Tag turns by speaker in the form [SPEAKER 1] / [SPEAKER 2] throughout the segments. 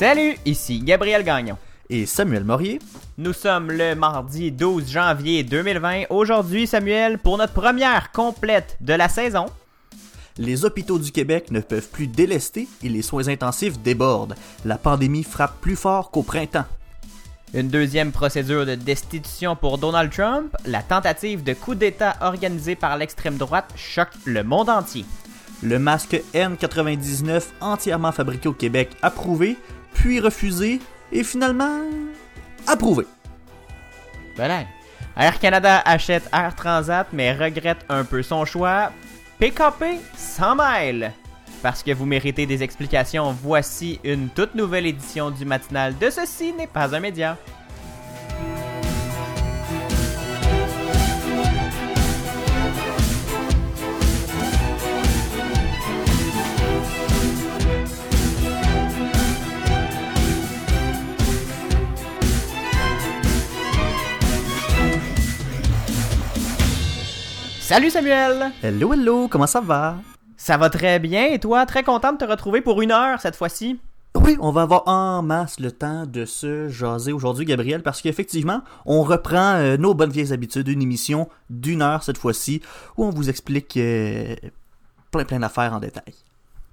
[SPEAKER 1] Salut, ici Gabriel Gagnon.
[SPEAKER 2] Et Samuel Morier.
[SPEAKER 1] Nous sommes le mardi 12 janvier 2020. Aujourd'hui, Samuel, pour notre première complète de la saison.
[SPEAKER 2] Les hôpitaux du Québec ne peuvent plus délester et les soins intensifs débordent. La pandémie frappe plus fort qu'au printemps.
[SPEAKER 1] Une deuxième procédure de destitution pour Donald Trump. La tentative de coup d'État organisée par l'extrême droite choque le monde entier.
[SPEAKER 2] Le masque N99 entièrement fabriqué au Québec approuvé, puis refusé, et finalement approuvé.
[SPEAKER 1] Voilà. Air Canada achète Air Transat mais regrette un peu son choix. PKP 100 miles. Parce que vous méritez des explications, voici une toute nouvelle édition du matinal de Ceci n'est pas un média. Salut Samuel!
[SPEAKER 2] Hello, hello, comment ça va?
[SPEAKER 1] Ça va très bien et toi, très content de te retrouver pour une heure cette fois-ci.
[SPEAKER 2] Oui, on va avoir en masse le temps de se jaser aujourd'hui, Gabriel, parce qu'effectivement, on reprend euh, nos bonnes vieilles habitudes, une émission d'une heure cette fois-ci, où on vous explique euh, plein plein d'affaires en détail.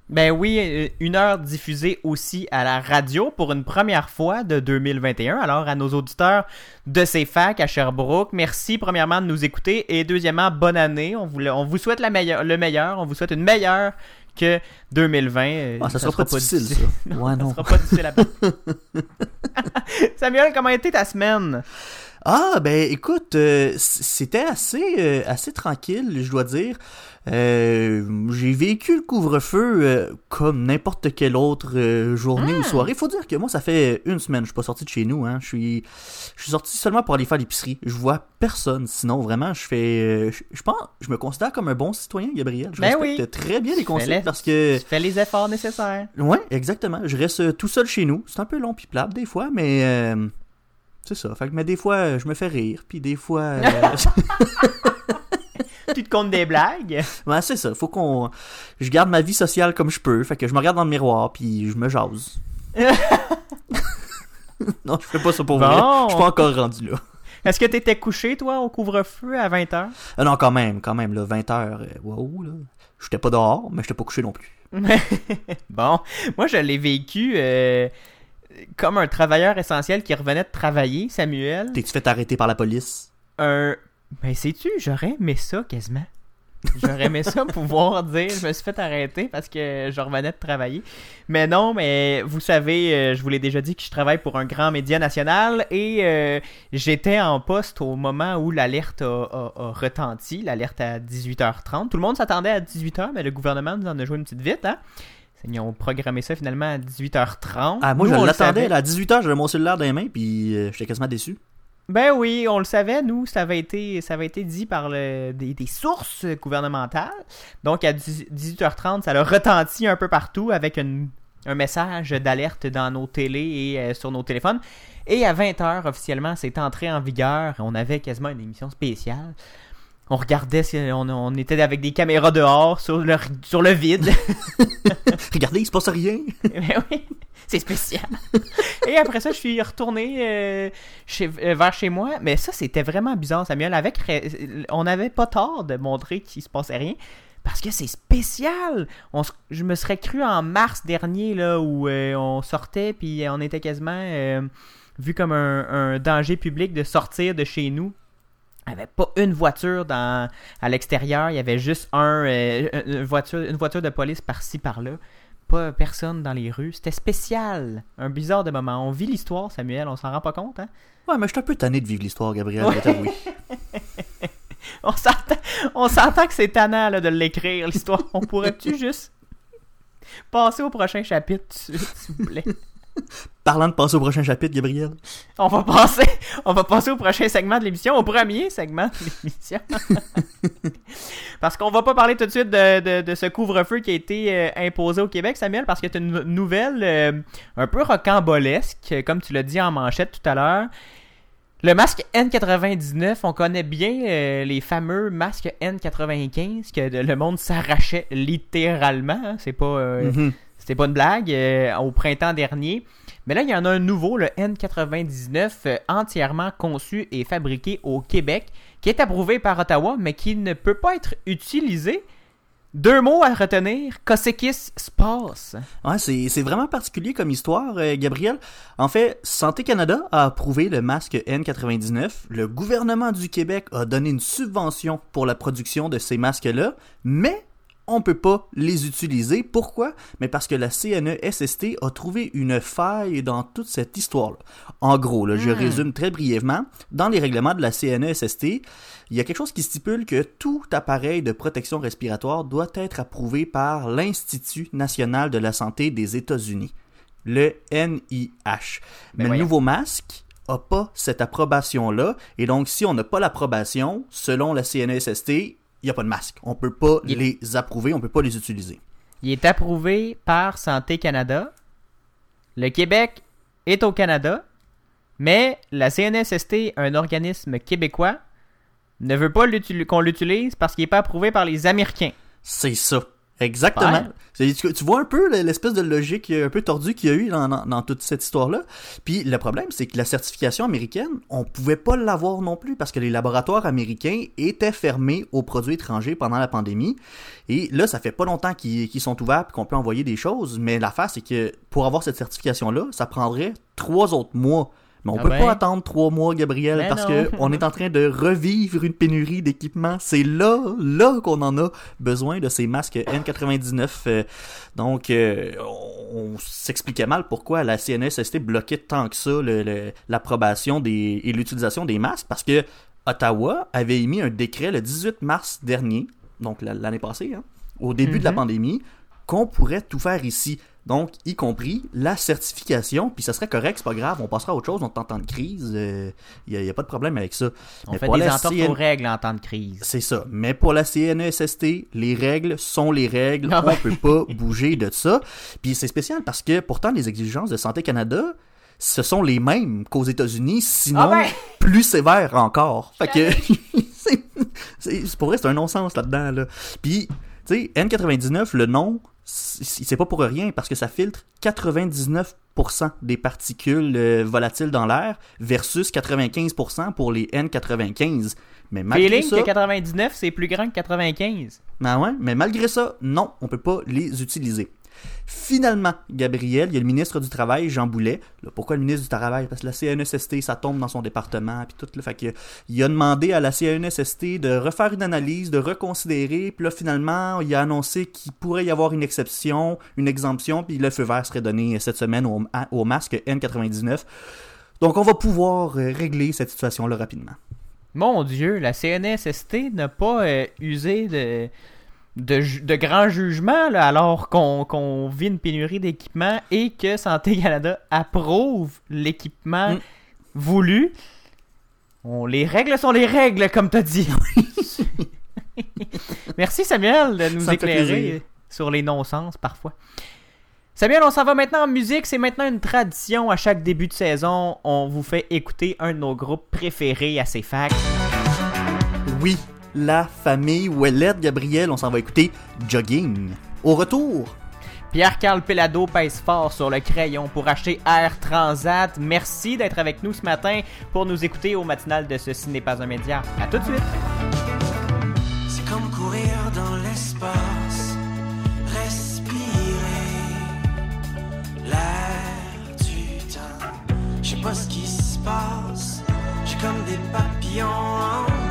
[SPEAKER 1] Ben oui, euh, une heure diffusée aussi à la radio pour une première fois de 2021. Alors à nos auditeurs de ces facs à Sherbrooke, merci premièrement de nous écouter et deuxièmement bonne année. On vous, on vous souhaite la meilleure, le meilleur, on vous souhaite une meilleure que 2020.
[SPEAKER 2] Ah, ça, sera, pas difficile, ça.
[SPEAKER 1] ouais, non. Ça sera pas difficile à Samuel, comment a été ta semaine?
[SPEAKER 2] Ah, ben écoute, euh, c'était assez, euh, assez tranquille, je dois dire. Euh, j'ai vécu le couvre-feu euh, comme n'importe quelle autre journée ou hmm. soirée. Faut dire que moi, ça fait une semaine, je suis pas sorti de chez nous. Hein. Je suis, je suis sorti seulement pour aller faire l'épicerie. Je vois personne. Sinon, vraiment, je fais, je, pense, je me considère comme un bon citoyen, Gabriel. Je
[SPEAKER 1] ben
[SPEAKER 2] respecte très bien les consignes parce que
[SPEAKER 1] tu fais les efforts nécessaires.
[SPEAKER 2] Ouais, exactement. Je reste tout seul chez nous. C'est un peu long puis plate des fois, mais c'est ça. Fait que, mais des fois, je me fais rire, puis des fois.
[SPEAKER 1] tu te comptes des blagues?
[SPEAKER 2] Ouais, c'est ça. Faut qu'on. Je garde ma vie sociale comme je peux. Fait que je me regarde dans le miroir, puis je me jase. non, je fais pas ça pour vrai. Je suis pas encore rendu là.
[SPEAKER 1] Est-ce que t'étais couché, toi, au couvre-feu à 20h?
[SPEAKER 2] Euh, non, quand même, quand même, là, 20h, euh, wow, là. J'étais pas dehors, mais j'étais pas couché non plus.
[SPEAKER 1] bon, moi, je l'ai vécu euh, comme un travailleur essentiel qui revenait de travailler, Samuel.
[SPEAKER 2] T'es-tu fait arrêter par la police?
[SPEAKER 1] Un ben, sais-tu, j'aurais aimé ça quasiment. J'aurais aimé ça pouvoir dire je me suis fait arrêter parce que je revenais de travailler. Mais non, mais vous savez, euh, je vous l'ai déjà dit que je travaille pour un grand média national et euh, j'étais en poste au moment où l'alerte a, retenti, l'alerte à 18h30. Tout le monde s'attendait à 18h, mais le gouvernement nous en a joué une petite vite, hein. Ils ont programmé ça finalement à 18h30.
[SPEAKER 2] Ah, moi, je l'attendais. À 18h, j'avais mon cellulaire dans les mains, puis euh, j'étais quasiment déçu.
[SPEAKER 1] Ben oui, on le savait, nous, ça avait été, ça avait été dit par des, sources gouvernementales. Donc à 18h30, ça a retenti un peu partout avec un message d'alerte dans nos télés et euh, sur nos téléphones. Et à 20h, officiellement, c'est entré en vigueur. On avait quasiment une émission spéciale. On regardait, on, on était avec des caméras dehors sur le, sur le vide.
[SPEAKER 2] Regardez, il se passe rien.
[SPEAKER 1] ben oui. C'est spécial. et après ça, je suis retourné euh, euh, vers chez moi. Mais ça, c'était vraiment bizarre, Samuel. Avec, on n'avait pas tort de montrer qu'il se passait rien. Parce que c'est spécial. On, je me serais cru en mars dernier, là, où euh, on sortait, puis on était quasiment vu comme un, danger public de sortir de chez nous. Il n'y avait pas une voiture dans, à l'extérieur. Il y avait juste un, une, voiture, une voiture de police par-ci, par-là pas personne dans les rues. C'était spécial. Un bizarre de moment. On vit l'histoire, Samuel, on s'en rend pas compte, hein?
[SPEAKER 2] Ouais, mais je suis un peu tanné de vivre l'histoire, Gabriel,
[SPEAKER 1] oui. on s'entend que c'est tannant là, de l'écrire, l'histoire. On pourrait-tu juste passer au prochain chapitre, s'il vous plaît?
[SPEAKER 2] Parlant de passer au prochain chapitre, Gabriel.
[SPEAKER 1] On va passer, on va passer au prochain segment de l'émission, au premier segment de l'émission. parce qu'on va pas parler tout de suite de, ce couvre-feu qui a été euh, imposé au Québec, Samuel, parce que c'est une nouvelle euh, un peu rocambolesque, comme tu l'as dit en manchette tout à l'heure. Le masque N99, on connaît bien euh, les fameux masques N95 que le monde s'arrachait littéralement. Hein. C'est pas, mm-hmm. C'était pas une blague au printemps dernier. Mais là, il y en a un nouveau, le N99, euh, entièrement conçu et fabriqué au Québec, qui est approuvé par Ottawa, mais qui ne peut pas être utilisé. Deux mots à retenir, Cosekis Space.
[SPEAKER 2] Ouais, c'est c'est vraiment particulier comme histoire, euh, Gabriel. En fait, Santé Canada a approuvé le masque N99. Le gouvernement du Québec a donné une subvention pour la production de ces masques-là, mais on peut pas les utiliser. Pourquoi? Mais parce que la CNESST a trouvé une faille dans toute cette histoire-là. En gros, là, je
[SPEAKER 1] Hmm.
[SPEAKER 2] résume très brièvement. Dans les règlements de la CNESST, il y a quelque chose qui stipule que tout appareil de protection respiratoire doit être approuvé par l'Institut national de la santé des États-Unis, le NIH. Mais le nouveau masque a pas cette approbation-là, et donc si on n'a pas l'approbation, selon la CNESST, il n'y a pas de masque. On peut pas
[SPEAKER 1] Il-
[SPEAKER 2] les approuver, on peut pas les utiliser.
[SPEAKER 1] Il est approuvé par Santé Canada. Le Québec est au Canada, mais la CNSST, un organisme québécois, ne veut pas qu'on l'utilise parce qu'il n'est pas approuvé par les Américains.
[SPEAKER 2] C'est ça. Exactement. Tu, vois un peu l'espèce de logique un peu tordue qu'il y a eu dans, dans- dans toute cette histoire-là. Puis le problème, c'est que la certification américaine, on pouvait pas l'avoir non plus parce que les laboratoires américains étaient fermés aux produits étrangers pendant la pandémie. Et là, ça fait pas longtemps qu'ils qu'ils sont ouverts et qu'on peut envoyer des choses. Mais l'affaire, c'est que pour avoir cette certification-là, ça prendrait trois autres mois. Mais on
[SPEAKER 1] Ah
[SPEAKER 2] peut
[SPEAKER 1] ben.
[SPEAKER 2] pas attendre trois mois, Gabriel,
[SPEAKER 1] Ben
[SPEAKER 2] parce que on est en train de revivre une pénurie d'équipements. C'est là, là qu'on en a besoin de ces masques N99. euh, donc, euh, on, s'expliquait mal pourquoi la CNSST bloquait tant que ça l'approbation des, et l'utilisation des masques, parce que Ottawa avait émis un décret le 18 mars dernier, donc la- l'année passée, hein, au début de la
[SPEAKER 1] Mhm.
[SPEAKER 2] pandémie, qu'on pourrait tout faire ici. Donc, y compris la certification, puis ça serait correct, c'est pas grave, on passera à autre chose, on est en temps de crise, il n'y a, y a pas de problème avec ça.
[SPEAKER 1] On
[SPEAKER 2] Mais
[SPEAKER 1] fait
[SPEAKER 2] pour
[SPEAKER 1] des
[SPEAKER 2] la
[SPEAKER 1] entorses
[SPEAKER 2] CN
[SPEAKER 1] aux règles en temps de crise.
[SPEAKER 2] C'est ça. Mais pour la CNESST, les règles sont les règles. On
[SPEAKER 1] ben.
[SPEAKER 2] peut pas bouger de ça. Puis c'est spécial parce que pourtant les exigences de Santé Canada, ce sont les mêmes qu'aux États-Unis, sinon
[SPEAKER 1] Ah ben!
[SPEAKER 2] plus sévères encore. Fait que c'est- pour vrai, c'est un non-sens là-dedans là. Puis tu sais, N99, le nom, c'est pas pour rien parce que ça filtre 99% des particules euh, volatiles dans l'air versus 95% pour les N95. Mais malgré
[SPEAKER 1] Feeling
[SPEAKER 2] ça,
[SPEAKER 1] que 99, c'est plus grand que 95.
[SPEAKER 2] ah ouais, mais malgré ça, non, on peut pas les utiliser. Finalement, Gabriel, il y a le ministre du Travail, Jean Boulet. Pourquoi le ministre du Travail? Parce que la CNESST, ça tombe dans son département, puis tout. Fait que, il a demandé à la CNESST de refaire une analyse, de reconsidérer, puis là, finalement, il a annoncé qu'il pourrait y avoir une exception, une exemption, puis le feu vert serait donné cette semaine au, masque N99. Donc, on va pouvoir euh, régler cette situation-là rapidement.
[SPEAKER 1] Mon Dieu, la CNSST n'a pas euh, usé de, de, ju- de grands jugements là, alors qu'on vit une pénurie d'équipements et que Santé Canada approuve l'équipement
[SPEAKER 2] Mm.
[SPEAKER 1] voulu. On, les règles sont les règles, comme t'as dit. Merci Samuel de nous
[SPEAKER 2] Ça
[SPEAKER 1] éclairer sur les non-sens parfois. Samuel, on s'en va maintenant en musique. C'est maintenant une tradition. À chaque début de saison, on vous fait écouter un de nos groupes préférés à ces facs.
[SPEAKER 2] Oui, la famille Ouellette, Gabriel, on s'en va écouter Jogging. Au retour,
[SPEAKER 1] Pierre-Carl Pelado pèse fort sur le crayon pour acheter Air Transat. Merci d'être avec nous ce matin pour nous écouter au matinal de Ce n'est pas un média. À tout de suite.
[SPEAKER 3] C'est comme courir dans l'espace, respirer l'air du temps. Je sais pas ce qui se passe, j'ai comme des papillons en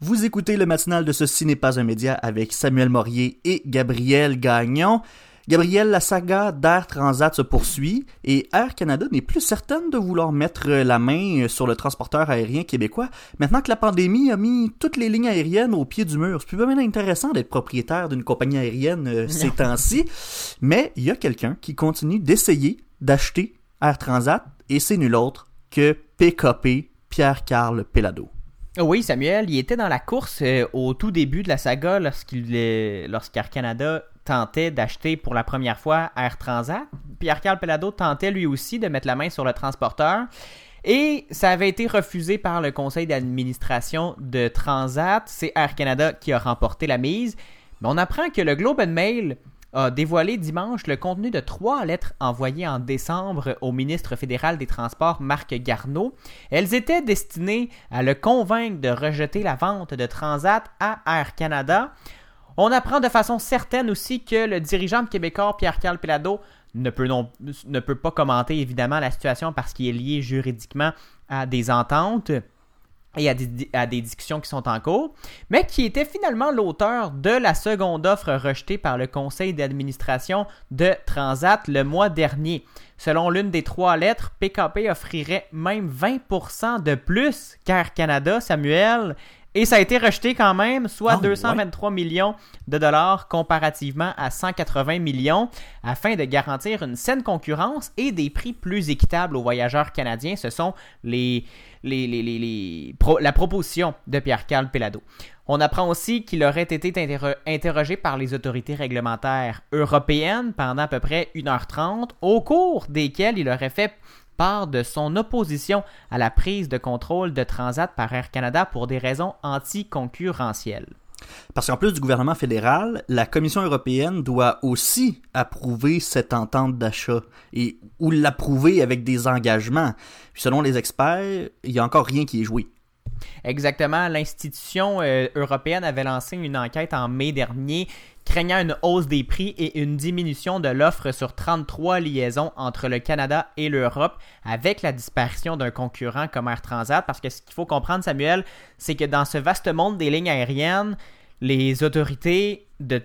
[SPEAKER 2] Vous écoutez le matinal de Ceci n'est pas un média avec Samuel Morier et Gabriel Gagnon. Gabriel, la saga d'Air Transat se poursuit et Air Canada n'est plus certaine de vouloir mettre la main sur le transporteur aérien québécois maintenant que la pandémie a mis toutes les lignes aériennes au pied du mur. C'est plus vraiment intéressant d'être propriétaire d'une compagnie aérienne euh, ces temps-ci, mais il y a quelqu'un qui continue d'essayer d'acheter Air Transat et c'est nul autre que PKP Pierre-Carl Pelado.
[SPEAKER 1] Oui, Samuel, il était dans la course euh, au tout début de la saga lorsqu'il lorsqu'Air Canada tentait d'acheter pour la première fois Air Transat. Pierre-Carl Pelado tentait lui aussi de mettre la main sur le transporteur. Et ça avait été refusé par le conseil d'administration de Transat. C'est Air Canada qui a remporté la mise. Mais on apprend que le Globe Mail a dévoilé dimanche le contenu de trois lettres envoyées en décembre au ministre fédéral des Transports Marc Garneau. Elles étaient destinées à le convaincre de rejeter la vente de Transat à Air Canada. On apprend de façon certaine aussi que le dirigeant québécois Pierre-Carl Pelado ne peut, pas commenter évidemment la situation parce qu'il est lié juridiquement à des ententes et à des, à des, discussions qui sont en cours, mais qui était finalement l'auteur de la seconde offre rejetée par le conseil d'administration de Transat le mois dernier. Selon l'une des trois lettres, PKP offrirait même 20% de plus qu'Air Canada, Samuel, et ça a été rejeté quand même, soit 223 millions de dollars comparativement à 180 millions, afin de garantir une saine concurrence et des prix plus équitables aux voyageurs canadiens. Ce sont les, les, les, les la proposition de Pierre-Carl Pelado. On apprend aussi qu'il aurait été interrogé par les autorités réglementaires européennes pendant à peu près 1h30, au cours desquelles il aurait fait part de son opposition à la prise de contrôle de Transat par Air Canada pour des raisons anticoncurrentielles.
[SPEAKER 2] Parce qu'en plus du gouvernement fédéral, la Commission européenne doit aussi approuver cette entente d'achat et ou l'approuver avec des engagements. Puis selon les experts, il n'y a encore rien qui est joué.
[SPEAKER 1] Exactement. L'institution euh, européenne avait lancé une enquête en mai dernier craignant une hausse des prix et une diminution de l'offre sur 33 liaisons entre le Canada et l'Europe avec la disparition d'un concurrent comme Air Transat. Parce que ce qu'il faut comprendre, Samuel, c'est que dans ce vaste monde des lignes aériennes, les autorités de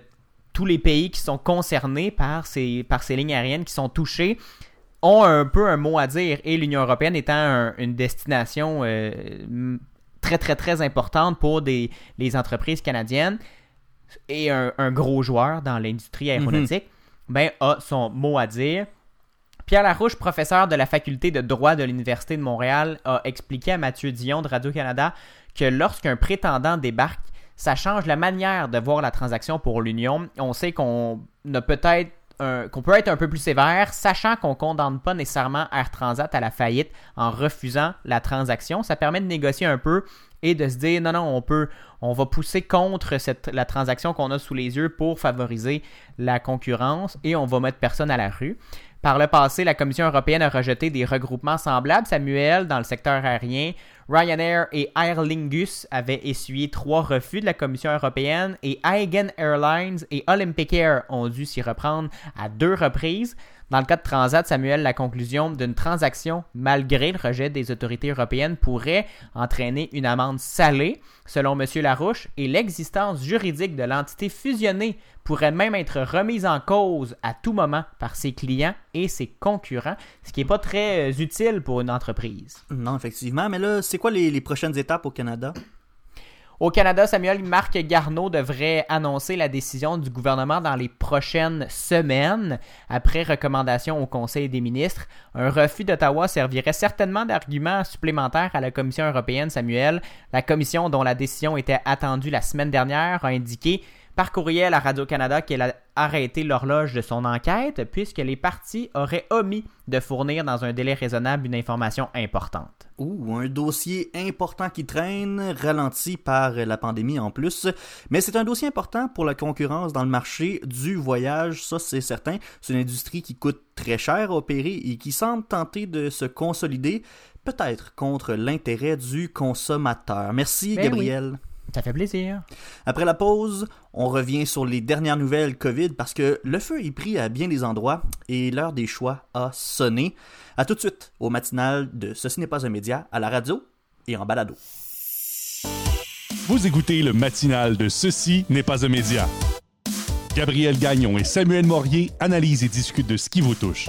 [SPEAKER 1] tous les pays qui sont concernés par ces, lignes aériennes qui sont touchées ont un peu un mot à dire et l'Union européenne étant une destination euh, très très très importante pour les entreprises canadiennes, et un, gros joueur dans l'industrie aéronautique, ben, a son mot à dire. Pierre Larouche, professeur de la faculté de droit de l'Université de Montréal, a expliqué à Mathieu Dion de Radio-Canada que lorsqu'un prétendant débarque, ça change la manière de voir la transaction pour l'Union. On sait qu'on a peut-être qu'on peut être un peu plus sévère, sachant qu'on ne condamne pas nécessairement Air Transat à la faillite en refusant la transaction. Ça permet de négocier un peu et de se dire non, non, on peut, on va pousser contre la transaction qu'on a sous les yeux pour favoriser la concurrence et on va mettre personne à la rue. Par le passé, la Commission européenne a rejeté des regroupements semblables, Samuel, dans le secteur aérien. Ryanair et Aer Lingus avaient essuyé trois refus de la Commission européenne et Aigen Airlines et Olympic Air ont dû s'y reprendre à deux reprises. Dans le cas de Transat, Samuel, la conclusion d'une transaction, malgré le rejet des autorités européennes, pourrait entraîner une amende salée, selon M. Larouche, et l'existence juridique de l'entité fusionnée pourrait même être remise en cause à tout moment par ses clients et ses concurrents, ce qui n'est pas très euh, utile pour une entreprise.
[SPEAKER 2] Non, effectivement, mais là, c'est quoi les prochaines étapes au Canada?
[SPEAKER 1] Au Canada, Samuel Marc Garneau devrait annoncer la décision du gouvernement dans les prochaines semaines, après recommandation au Conseil des ministres. Un refus d'Ottawa servirait certainement d'argument supplémentaire à la Commission européenne, Samuel. La Commission, dont la décision était attendue la semaine dernière, a indiqué par courriel à Radio-Canada qu'elle a arrêté l'horloge de son enquête puisque les partis auraient omis de fournir dans un délai raisonnable une information importante.
[SPEAKER 2] Ouh, un dossier important qui traîne, ralenti par la pandémie en plus. Mais c'est un dossier important pour la concurrence dans le marché du voyage, ça c'est certain. C'est une industrie qui coûte très cher à opérer et qui semble tenter de se consolider, peut-être contre l'intérêt du consommateur. Merci ben Gabriel.
[SPEAKER 1] Ça fait plaisir.
[SPEAKER 2] Après la pause, on revient sur les dernières nouvelles COVID parce que le feu est pris à bien des endroits et l'heure des choix a sonné. À tout de suite au matinal de Ceci n'est pas un média à la radio et en balado.
[SPEAKER 4] Vous écoutez le matinal de Ceci n'est pas un média. Gabriel Gagnon et Samuel Morier analysent et discutent de ce qui vous touche.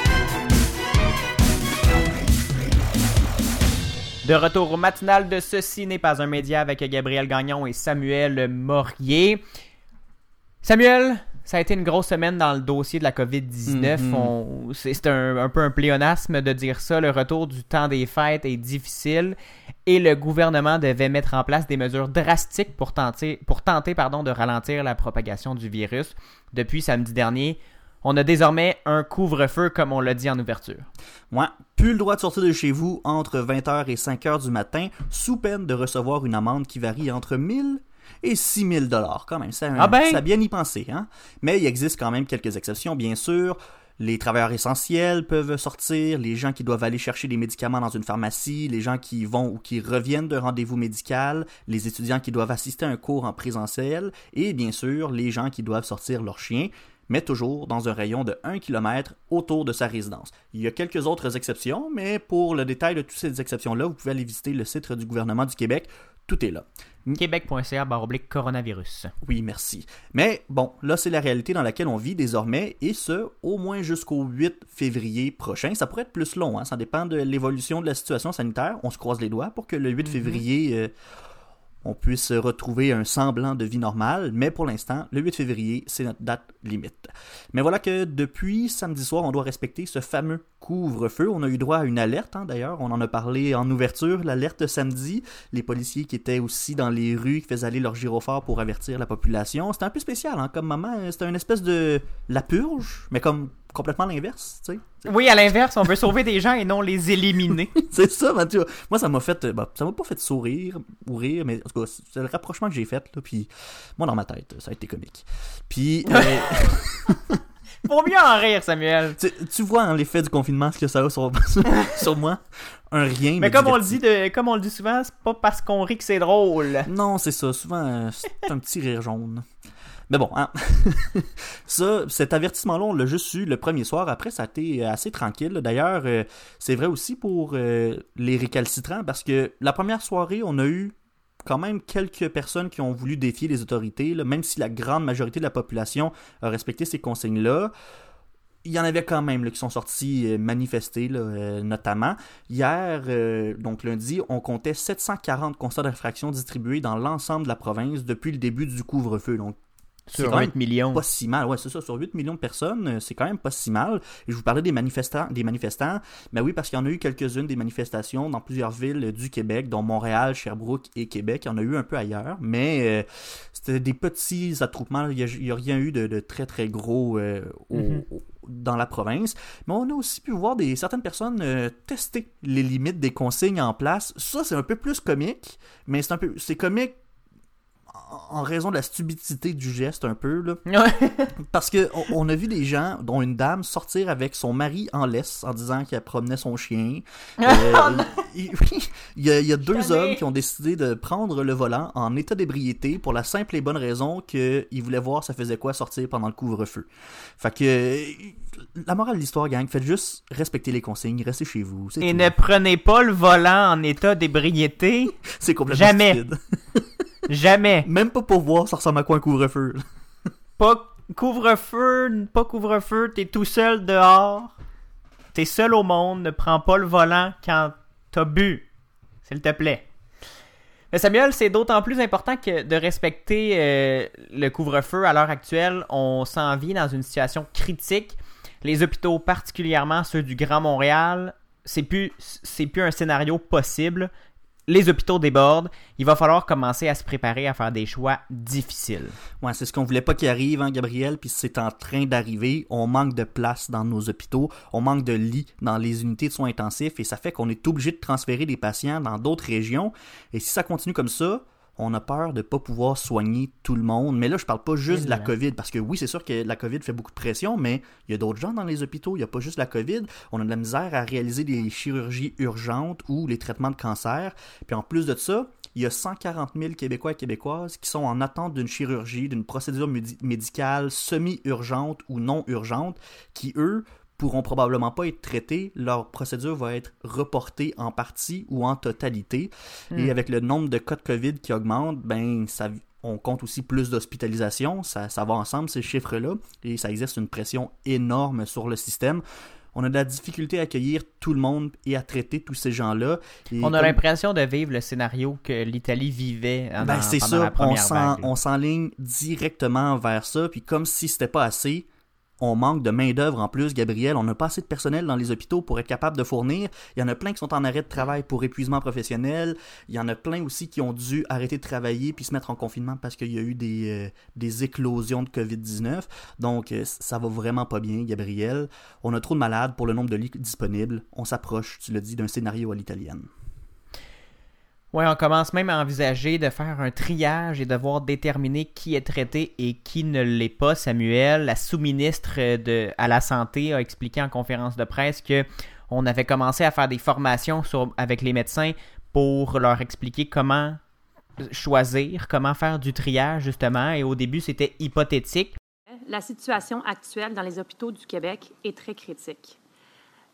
[SPEAKER 1] De retour au matinal de Ceci n'est pas un média avec Gabriel Gagnon et Samuel Morier. Samuel, ça a été une grosse semaine dans le dossier de la COVID-19.
[SPEAKER 2] Mhm.
[SPEAKER 1] On- C'est c'est un, un peu un pléonasme de dire ça. Le retour du temps des fêtes est difficile et le gouvernement devait mettre en place des mesures drastiques pour tenter, pour tenter pardon, de ralentir la propagation du virus. Depuis samedi dernier, on a désormais un couvre-feu comme on l'a dit en ouverture.
[SPEAKER 2] Ouais, plus le droit de sortir de chez vous entre 20h et 5h du matin, sous peine de recevoir une amende qui varie entre 1000 et 6000 dollars quand même. Ça,
[SPEAKER 1] Ah ben!
[SPEAKER 2] ça a bien y penser, hein. Mais il existe quand même quelques exceptions, bien sûr. Les travailleurs essentiels peuvent sortir, les gens qui doivent aller chercher des médicaments dans une pharmacie, les gens qui vont ou qui reviennent d'un rendez-vous médical, les étudiants qui doivent assister à un cours en présentiel, et bien sûr les gens qui doivent sortir leur chien, mais toujours dans un rayon de 1 km autour de sa résidence. Il y a quelques autres exceptions, mais pour le détail de toutes ces exceptions-là, vous pouvez aller visiter le site du gouvernement du Québec. Tout est là.
[SPEAKER 1] Québec.ca baroblique coronavirus.
[SPEAKER 2] Oui, merci. Mais bon, là, c'est la réalité dans laquelle on vit désormais, et ce, au moins jusqu'au 8 février prochain. Ça pourrait être plus long, hein, ça dépend de l'évolution de la situation sanitaire. On se croise les doigts pour que le 8 février, euh, on puisse retrouver un semblant de vie normale, mais pour l'instant, le 8 février, c'est notre date limite. Mais voilà que depuis samedi soir, on doit respecter ce fameux couvre-feu. On a eu droit à une alerte, hein, d'ailleurs, on en a parlé en ouverture, l'alerte samedi. Les policiers qui étaient aussi dans les rues, qui faisaient aller leur gyrophare pour avertir la population. C'était un peu spécial, hein, comme moment. C'était une espèce de la purge, mais comme complètement l'inverse, tu sais.
[SPEAKER 1] Oui, à l'inverse, on veut sauver des gens et non les éliminer.
[SPEAKER 2] C'est ça, Mathieu. Moi, ça m'a fait. euh, bah, ça m'a pas fait sourire ou rire, mais en tout cas, c'est le rapprochement que j'ai fait, là. Puis, moi, dans ma tête, ça a été comique. Puis, euh,
[SPEAKER 1] Faut mieux en rire, Samuel.
[SPEAKER 2] tu, tu vois, hein, l'effet du confinement, ce que ça a sur, sur moi. Un rien.
[SPEAKER 1] Mais
[SPEAKER 2] me
[SPEAKER 1] comme on le dit de, comme on le dit souvent, c'est pas parce qu'on rit que c'est drôle.
[SPEAKER 2] Non, c'est ça. Souvent, euh, c'est un petit rire jaune. Mais bon, hein. ça, cet avertissement-là, on l'a juste eu le premier soir. Après, ça a été assez tranquille. D'ailleurs, euh, c'est vrai aussi pour euh, les récalcitrants parce que la première soirée, on a eu quand même quelques personnes qui ont voulu défier les autorités, même si la grande majorité de la population a respecté ces consignes-là. Il y en avait quand même qui sont sortis euh, manifester, euh, notamment. Hier, euh, donc lundi, on comptait 740 constats d'infraction distribués dans l'ensemble de la province depuis le début du couvre-feu. Donc,
[SPEAKER 1] Sur
[SPEAKER 2] quand même
[SPEAKER 1] 8 millions.
[SPEAKER 2] pas si mal. Ouais, c'est ça, sur 8 millions de personnes, euh, c'est quand même pas si mal. Et je vous parlais des manifestants, des manifestants. Ben oui, parce qu'il y en a eu quelques-unes des manifestations dans plusieurs villes du Québec, dont Montréal, Sherbrooke et Québec. Il y en a eu un peu ailleurs, mais euh, c'était des petits attroupements. Il n'y a, rien eu de, de très très gros euh, au-
[SPEAKER 1] Mhm.
[SPEAKER 2] au- dans la province. Mais on a aussi pu voir des certaines personnes euh, tester les limites des consignes en place. Ça, c'est un peu plus comique, mais c'est un peu c'est comique en- raison de la stupidité du geste un peu là.
[SPEAKER 1] Ouais.
[SPEAKER 2] Parce que on, on a vu des gens, dont une dame, sortir avec son mari en laisse en disant qu'elle promenait son chien. Euh, il, oui, il y a, il y a deux hommes qui ont décidé de prendre le volant en état d'ébriété pour la simple et bonne raison qu'ils voulaient voir ça faisait quoi sortir pendant le couvre-feu. Fait que la morale de l'histoire, gang, faites juste respecter les consignes, restez chez vous.
[SPEAKER 1] Et
[SPEAKER 2] tout.
[SPEAKER 1] ne prenez pas le volant en état d'ébriété.
[SPEAKER 2] C'est complètement
[SPEAKER 1] jamais.
[SPEAKER 2] stupide.
[SPEAKER 1] Jamais.
[SPEAKER 2] Même pas pour voir ça ressemble à quoi un couvre-feu.
[SPEAKER 1] Pas couvre-feu, pas couvre-feu, t'es tout seul dehors. T'es seul au monde, ne prends pas le volant quand t'as bu. S'il te plaît. Mais Samuel, c'est d'autant plus important que de respecter euh, le couvre-feu à l'heure actuelle. On s'en vient dans une situation critique. Les hôpitaux, particulièrement ceux du Grand Montréal, c'est plus, c'est plus un scénario possible. Les hôpitaux débordent. Il va falloir commencer à se préparer à faire des choix difficiles.
[SPEAKER 2] Ouais, c'est ce qu'on voulait pas qu'il arrive, hein, Gabriel, puis c'est en train d'arriver. On manque de place dans nos hôpitaux, on manque de lits dans les unités de soins intensifs, et ça fait qu'on est obligé de transférer des patients dans d'autres régions. Et si ça continue comme ça, on a peur de pas pouvoir soigner tout le monde. Mais là, je parle pas juste de la. COVID, parce que oui, c'est sûr que la COVID fait beaucoup de pression, mais il y a d'autres gens dans les hôpitaux. Il n'y a pas juste la COVID. On a de la misère à réaliser des chirurgies urgentes ou les traitements de cancer. Puis en plus de ça, il y a 140 000 Québécois et Québécoises qui sont en attente d'une chirurgie, d'une procédure médi- médicale semi-urgente ou non urgente, qui, eux, pourront probablement pas être traités. Leur procédure va être reportée en partie ou en totalité. Et avec le nombre de cas de COVID qui augmente, ben, ça, on compte aussi plus d'hospitalisations. Ça, ça va ensemble, ces chiffres-là. Et ça exerce une pression énorme sur le système. On a de la difficulté à accueillir tout le monde et à traiter tous ces gens-là.
[SPEAKER 1] On a
[SPEAKER 2] comme-
[SPEAKER 1] l'impression de vivre le scénario que l'Italie vivait en-
[SPEAKER 2] ben, c'est
[SPEAKER 1] la
[SPEAKER 2] ça,
[SPEAKER 1] première
[SPEAKER 2] on s'enligne directement vers ça, puis comme si c'était pas assez, on manque de main-d'œuvre en plus, Gabriel. On n'a pas assez de personnel dans les hôpitaux pour être capable de fournir. Il y en a plein qui sont en arrêt de travail pour épuisement professionnel. Il y en a plein aussi qui ont dû arrêter de travailler puis se mettre en confinement parce qu'il y a eu des, euh, des éclosions de COVID-19. Donc, euh, ça va vraiment pas bien, Gabriel. On a trop de malades pour le nombre de lits disponibles. On s'approche, tu l'as dit, d'un scénario à l'italienne.
[SPEAKER 1] Ouais, on commence même à envisager de faire un triage et de voir déterminer qui est traité et qui ne l'est pas. Samuel, la sous-ministre de, à la santé, a expliqué en conférence de presse que on avait commencé à faire des formations avec les médecins pour leur expliquer comment choisir, comment faire du triage justement. Et au début, c'était hypothétique.
[SPEAKER 5] La situation actuelle dans les hôpitaux du Québec est très critique.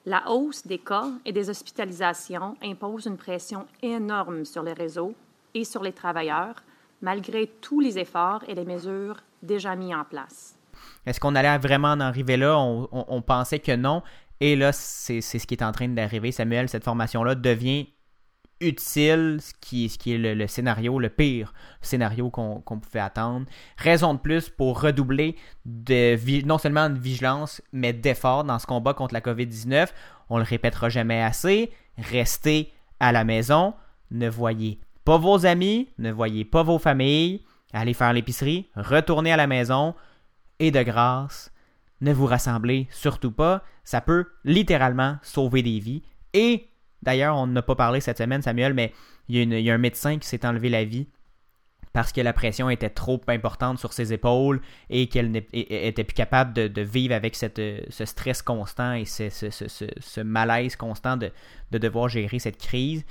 [SPEAKER 5] La hausse des cas et des hospitalisations impose une pression énorme sur les réseaux et sur les travailleurs, malgré tous les efforts et les mesures déjà mis en place.
[SPEAKER 1] Est-ce qu'on allait vraiment en arriver là? On, on- pensait que non. Et là, c'est c'est ce qui est en train d'arriver. Samuel, cette formation-là devient utile, ce qui, est le, scénario, le pire scénario qu'on pouvait attendre. Raison de plus pour redoubler de non seulement de vigilance, mais d'effort dans ce combat contre la COVID-19. On le répétera jamais assez. Restez à la maison. Ne voyez pas vos amis, ne voyez pas vos familles. Allez faire l'épicerie, retournez à la maison et de grâce, ne vous rassemblez surtout pas. Ça peut littéralement sauver des vies. Et d'ailleurs, on n'a pas parlé cette semaine, Samuel, mais il y a, un médecin qui s'est enlevé la vie parce que la pression était trop importante sur ses épaules et qu'elle n'est- et- et- était plus capable de, vivre avec ce stress constant et ce, malaise constant de, de devoir gérer cette crise.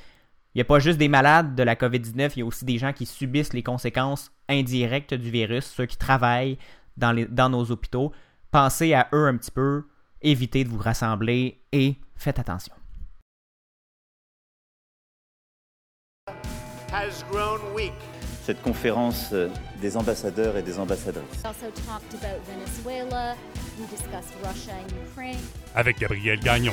[SPEAKER 1] Il n'y a pas juste des malades de la COVID-19, il y a aussi des gens qui subissent les conséquences indirectes du virus, ceux qui travaillent dans nos hôpitaux. Pensez à eux un petit peu, évitez de vous rassembler et faites attention.
[SPEAKER 6] Has grown weak.
[SPEAKER 7] cette conférence euh, des ambassadeurs et des ambassadrices.
[SPEAKER 8] We also talked about Venezuela. We discussed Russia and Ukraine.
[SPEAKER 4] Avec Gabriel Gagnon.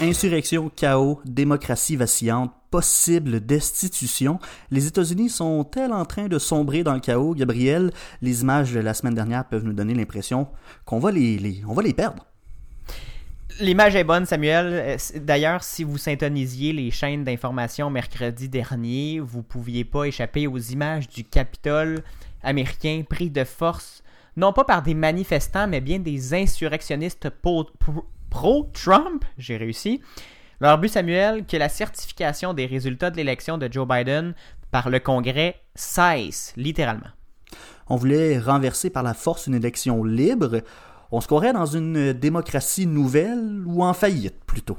[SPEAKER 2] Insurrection, chaos, démocratie vacillante, possible destitution. Les États-Unis sont-elles en train de sombrer dans le chaos, Gabriel? Les images de la semaine dernière peuvent nous donner l'impression qu'on va les, les- on va les perdre.
[SPEAKER 1] L'image est bonne, Samuel. Euh, D'ailleurs, si vous syntonisiez les chaînes d'information mercredi dernier, vous pouviez pas échapper aux images du Capitole américain pris de force, non pas par des manifestants, mais bien des insurrectionnistes pro-Trump. J'ai réussi. Leur but, Samuel, que la certification des résultats de l'élection de Joe Biden par le Congrès cesse, littéralement.
[SPEAKER 2] On voulait renverser par la force une élection libre. On se croirait dans une démocratie nouvelle ou en faillite, plutôt.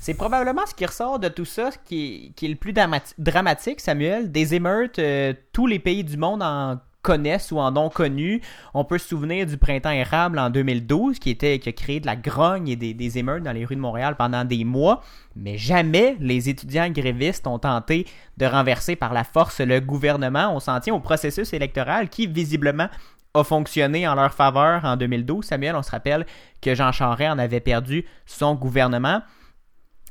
[SPEAKER 1] C'est probablement ce qui ressort de tout ça, qui est, le plus dramati- dramatique, Samuel. Des émeutes, euh, tous les pays du monde en connaissent ou en ont connu. On peut se souvenir du printemps érable en 2012, qui, était, a créé de la grogne et des, des émeutes dans les rues de Montréal pendant des mois. Mais jamais les étudiants grévistes ont tenté de renverser par la force le gouvernement. On s'en tient au processus électoral qui, visiblement, a fonctionné en leur faveur en 2012. Samuel, on se rappelle que Jean Charest en avait perdu son gouvernement.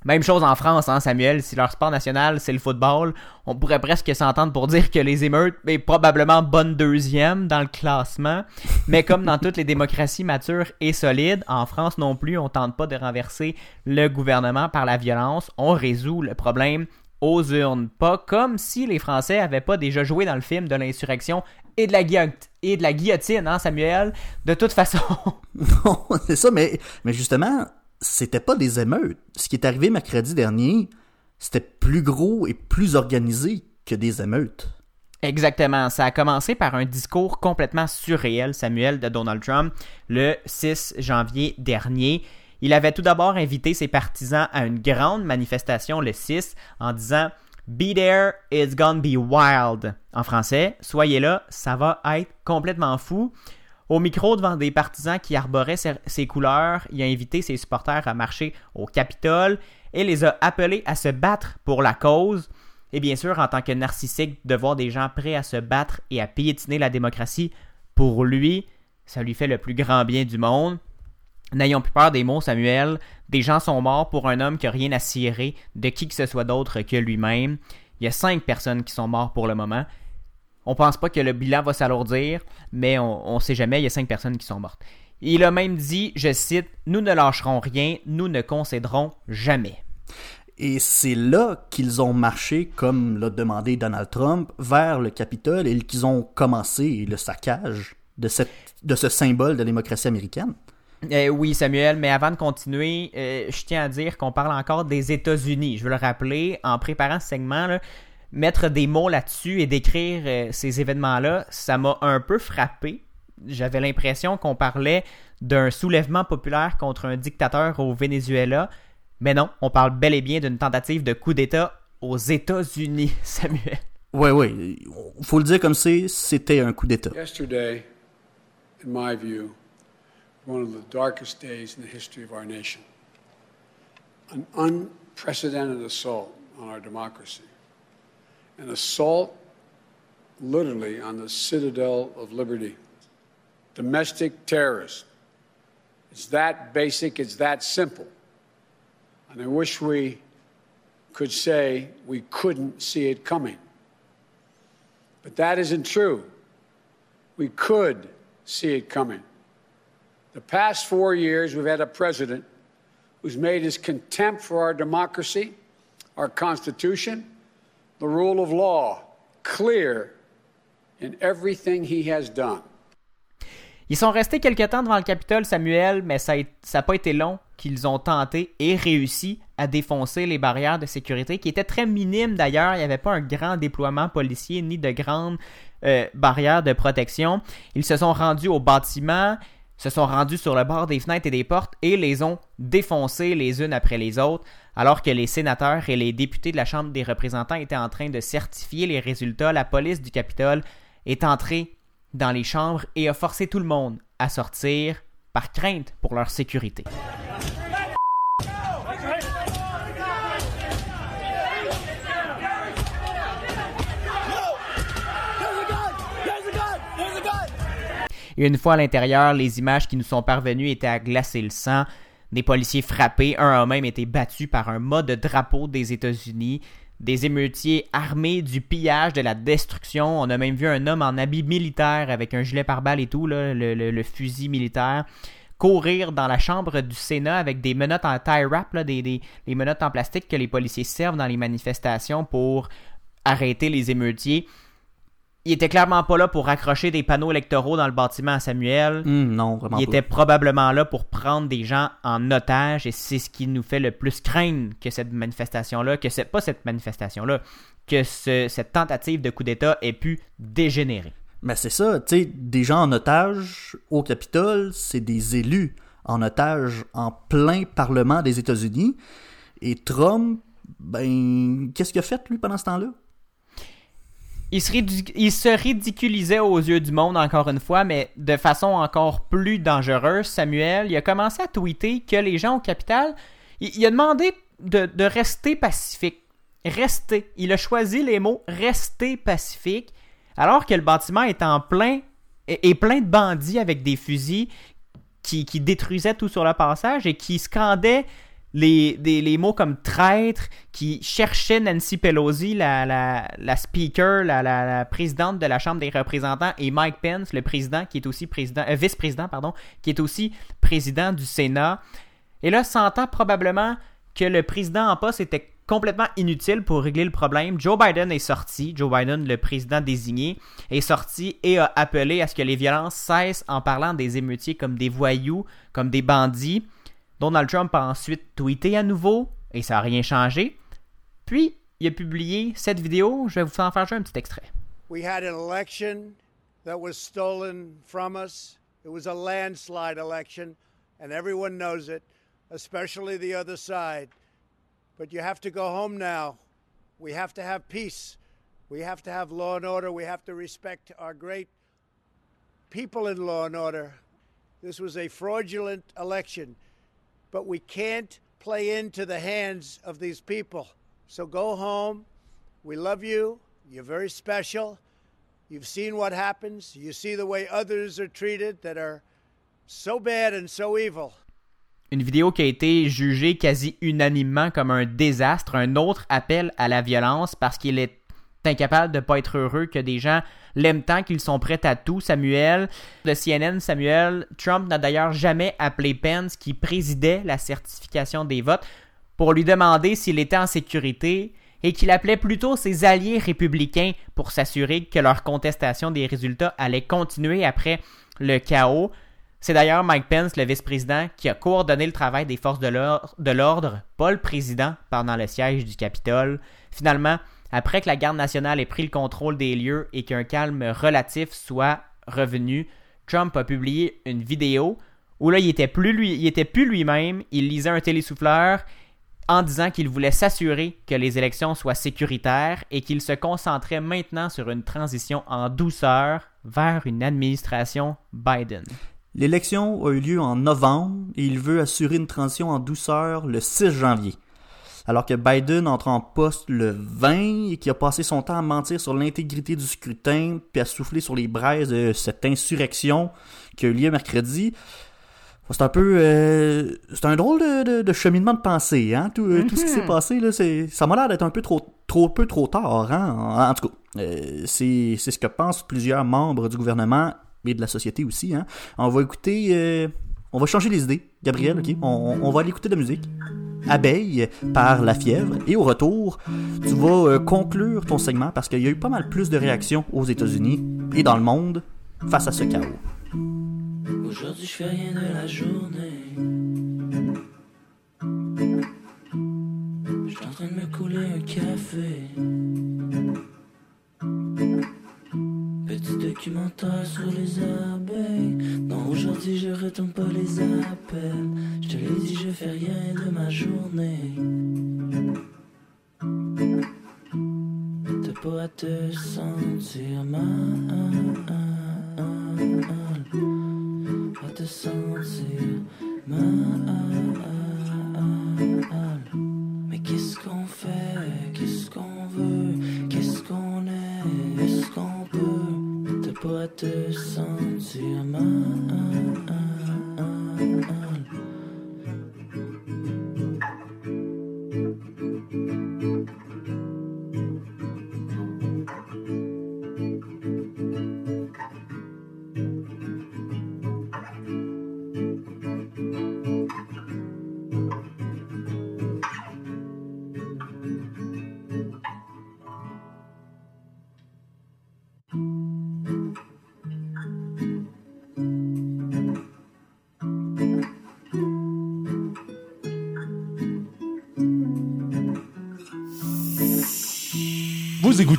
[SPEAKER 1] Même chose en France, hein, Samuel. Si leur sport national, c'est le football, on pourrait presque s'entendre pour dire que les émeutes est probablement bonne deuxième dans le classement. Mais comme dans toutes les démocraties matures et solides, en France non plus, on tente pas de renverser le gouvernement par la violence. On résout le problème aux urnes. Pas comme si les Français avaient pas déjà joué dans le film de l'insurrection et de la, guillo- et de la guillotine, hein, Samuel? De toute façon.
[SPEAKER 2] Non, c'est ça, mais, mais justement, c'était pas des émeutes. Ce qui est arrivé mercredi dernier, c'était plus gros et plus organisé que des émeutes.
[SPEAKER 1] Exactement. Ça a commencé par un discours complètement surréel, Samuel, de Donald Trump, le 6 janvier dernier. Il avait tout d'abord invité ses partisans à une grande manifestation le 6 en disant Be there, it's gonna be wild. En français, soyez là, ça va être complètement fou. Au micro, devant des partisans qui arboraient ses, couleurs, il a invité ses supporters à marcher au Capitole et les a appelés à se battre pour la cause. Et bien sûr, en tant que narcissique, de voir des gens prêts à se battre et à piétiner la démocratie, pour lui, ça lui fait le plus grand bien du monde. N'ayons plus peur des mots, Samuel. Des gens sont morts pour un homme qui n'a rien à cirer de qui que ce soit d'autre que lui-même. Il y a cinq personnes qui sont mortes pour le moment. On pense pas que le bilan va s'alourdir, mais on ne sait jamais, il y a cinq personnes qui sont mortes. Il a même dit, je cite, Nous ne lâcherons rien, nous ne concéderons jamais.
[SPEAKER 2] Et c'est là qu'ils ont marché, comme l'a demandé Donald Trump, vers le Capitole et qu'ils ont commencé le saccage de ce symbole de la démocratie américaine.
[SPEAKER 1] Euh, oui, Samuel, mais avant de continuer, euh, je tiens à dire qu'on parle encore des États-Unis. Je veux le rappeler, en préparant ce segment, là, mettre des mots là-dessus et décrire euh, ces événements-là, ça m'a un peu frappé. J'avais l'impression qu'on parlait d'un soulèvement populaire contre un dictateur au Venezuela, mais non, on parle bel et bien d'une tentative de coup d'État aux États-Unis, Samuel.
[SPEAKER 2] Ouais, ouais, faut le dire comme c'est, c'était un coup d'État.
[SPEAKER 6] Yesterday, in my view, one of the darkest days in the history of our nation. An unprecedented assault on our democracy. An assault literally on the citadel of liberty. Domestic terrorism. It's that basic, it's that simple. And I wish we could say we couldn't see it coming. But that isn't true. We could see it coming. The past four years, we've had a president who's made his contempt for our democracy, our Constitution, the rule of law clear in everything he has done.
[SPEAKER 1] Ils sont restés quelque temps devant le Capitole, Samuel, mais ça n'a pas été long qu'ils ont tenté et réussi à défoncer les barrières de sécurité, qui étaient très minimes d'ailleurs. Il n'y avait pas un grand déploiement policier ni de grandes euh, barrières de protection. Ils se sont rendus au bâtiment, se sont rendus sur le bord des fenêtres et des portes et les ont défoncés les unes après les autres, alors que les sénateurs et les députés de la Chambre des représentants étaient en train de certifier les résultats. La police du Capitole est entrée dans les chambres et a forcé tout le monde à sortir par crainte pour leur sécurité. Et une fois à l'intérieur, les images qui nous sont parvenues étaient à glacer le sang. Des policiers frappés, un a même été battu par un mât de drapeau des États-Unis des émeutiers armés du pillage, de la destruction. On a même vu un homme en habit militaire avec un gilet pare-balles et tout, le, fusil militaire, courir dans la chambre du Sénat avec des menottes en tie wrap, des, menottes en plastique que les policiers servent dans les manifestations pour arrêter les émeutiers. Il était clairement pas là pour accrocher des panneaux électoraux dans le bâtiment à Samuel.
[SPEAKER 2] Hum, non, vraiment
[SPEAKER 1] Il
[SPEAKER 2] pas.
[SPEAKER 1] était probablement là pour prendre des gens en otage et c'est ce qui nous fait le plus craindre que cette manifestation-là, que c'est pas cette manifestation-là, que ce- cette tentative de coup d'État ait pu dégénérer.
[SPEAKER 2] Mais c'est ça, tu sais, des gens en otage au Capitole, c'est des élus en otage en plein Parlement des États-Unis. Et Trump, ben, qu'est-ce qu'il a fait, lui, pendant ce temps-là?
[SPEAKER 1] Il se, ridiculisait aux yeux du monde encore une fois, mais de façon encore plus dangereuse. Samuel, il a commencé à tweeter que les gens au Capitole, il, a demandé de, de rester pacifique. Rester. Il a choisi les mots rester pacifique, alors que le bâtiment est en plein est, est plein de bandits avec des fusils qui, qui détruisaient tout sur le passage et qui scandaient les, des- les mots comme traître, qui cherchaient Nancy Pelosi, la, la, la speaker, la, la- la présidente de la Chambre des représentants, et Mike Pence, le président, qui est aussi président, euh, vice-président, pardon, qui est aussi président du Sénat. Et là, sentant probablement que le président en poste était complètement inutile pour régler le problème, Joe Biden est sorti, Joe Biden, le président désigné, est sorti et a appelé à ce que les violences cessent en parlant des émeutiers comme des voyous, comme des bandits. Donald Trump a ensuite tweeté à nouveau et ça n'a rien changé. Puis, il a publié cette vidéo, je vais vous en faire un petit extrait.
[SPEAKER 9] We had an election that was stolen from us. It was a landslide election, and everyone knows it, especially the other side. But you have to go home now. We have to have peace. We have to have law and order. We have to respect our great people in law and order. This was a fraudulent election, but we can't play into the hands of these people. So go home. We love you. You're very special. You've seen what happens. You see the way others are treated that are so bad and so evil.
[SPEAKER 1] Une vidéo qui a été jugée quasi unanimement comme un désastre, un autre appel à la violence parce qu'il est incapable de ne pas être heureux que des gens l'aiment tant qu'ils sont prêts à tout. Samuel, de CNN, Samuel, Trump n'a d'ailleurs jamais appelé Pence, qui présidait la certification des votes, pour lui demander s'il était en sécurité et qu'il appelait plutôt ses alliés républicains pour s'assurer que leur contestation des résultats allait continuer après le chaos. C'est d'ailleurs Mike Pence, le vice-président, qui a coordonné le travail des forces de l'ordre, pas le président, pendant le siège du Capitole. Finalement, après que la garde nationale ait pris le contrôle des lieux et qu'un calme relatif soit revenu, Trump a publié une vidéo où là, il était plus lui, était plus lui-même, il lisait un télésouffleur en disant qu'il voulait s'assurer que les élections soient sécuritaires et qu'il se concentrait maintenant sur une transition en douceur vers une administration Biden.
[SPEAKER 2] L'élection a eu lieu en novembre et il veut assurer une transition en douceur le 6 janvier alors que Biden entre en poste le 20 et qui a passé son temps à mentir sur l'intégrité du scrutin puis à souffler sur les braises de cette insurrection qui a eu lieu mercredi. C'est un peu, euh, c'est un drôle de, cheminement de pensée, hein. Tout, euh, ce qui s'est mhm. passé là, ça m'a l'air d'être un peu trop, trop peu trop tard, hein. En, tout cas, euh, c'est, c'est ce que pensent plusieurs membres du gouvernement et de la société aussi, hein. On va écouter, on va changer les idées, Gabriel, ok? On, on va aller écouter de la musique. Abeille par La Fièvre. Et au retour, tu vas euh, conclure ton segment parce qu'il y a eu pas mal plus de réactions aux États-Unis et dans le monde face à ce chaos.
[SPEAKER 10] Aujourd'hui, je fais rien de la journée. Je suis en train de me couler un café. Documentaire sur les abeilles. Non, aujourd'hui je retourne pas les appels. Je te l'ai dit, je fais rien de ma journée. T'as pas à te sentir mal. À te sentir mal.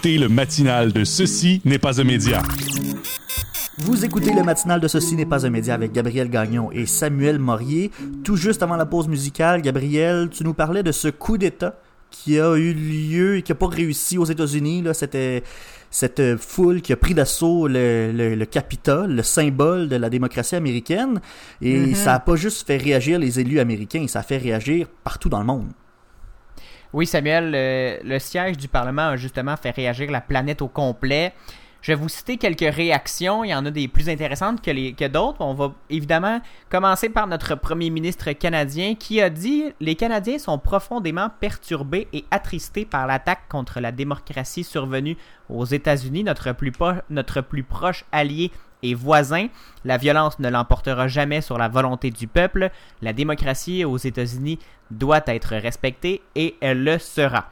[SPEAKER 4] Écoutez le matinal de Ceci n'est pas un média.
[SPEAKER 2] Vous écoutez le matinal de Ceci n'est pas un média avec Gabriel Gagnon et Samuel Morier. Tout juste avant la pause musicale, Gabriel, tu nous parlais de ce coup d'État qui a eu lieu et qui n'a pas réussi aux États-Unis. C'était cette foule qui a pris d'assaut le, Capitole, le symbole de la démocratie américaine. Et mm-hmm. ça n'a pas juste fait réagir les élus américains, ça a fait réagir partout dans le monde.
[SPEAKER 1] Oui, Samuel, le, siège du Parlement a justement fait réagir la planète au complet. Je vais vous citer quelques réactions. Il y en a des plus intéressantes que, que d'autres. On va évidemment commencer par notre premier ministre canadien qui a dit Les Canadiens sont profondément perturbés et attristés par l'attaque contre la démocratie survenue aux États-Unis, notre plus, notre plus proche allié et voisin. La violence ne l'emportera jamais sur la volonté du peuple. La démocratie aux États-Unis doit être respectée et elle le sera.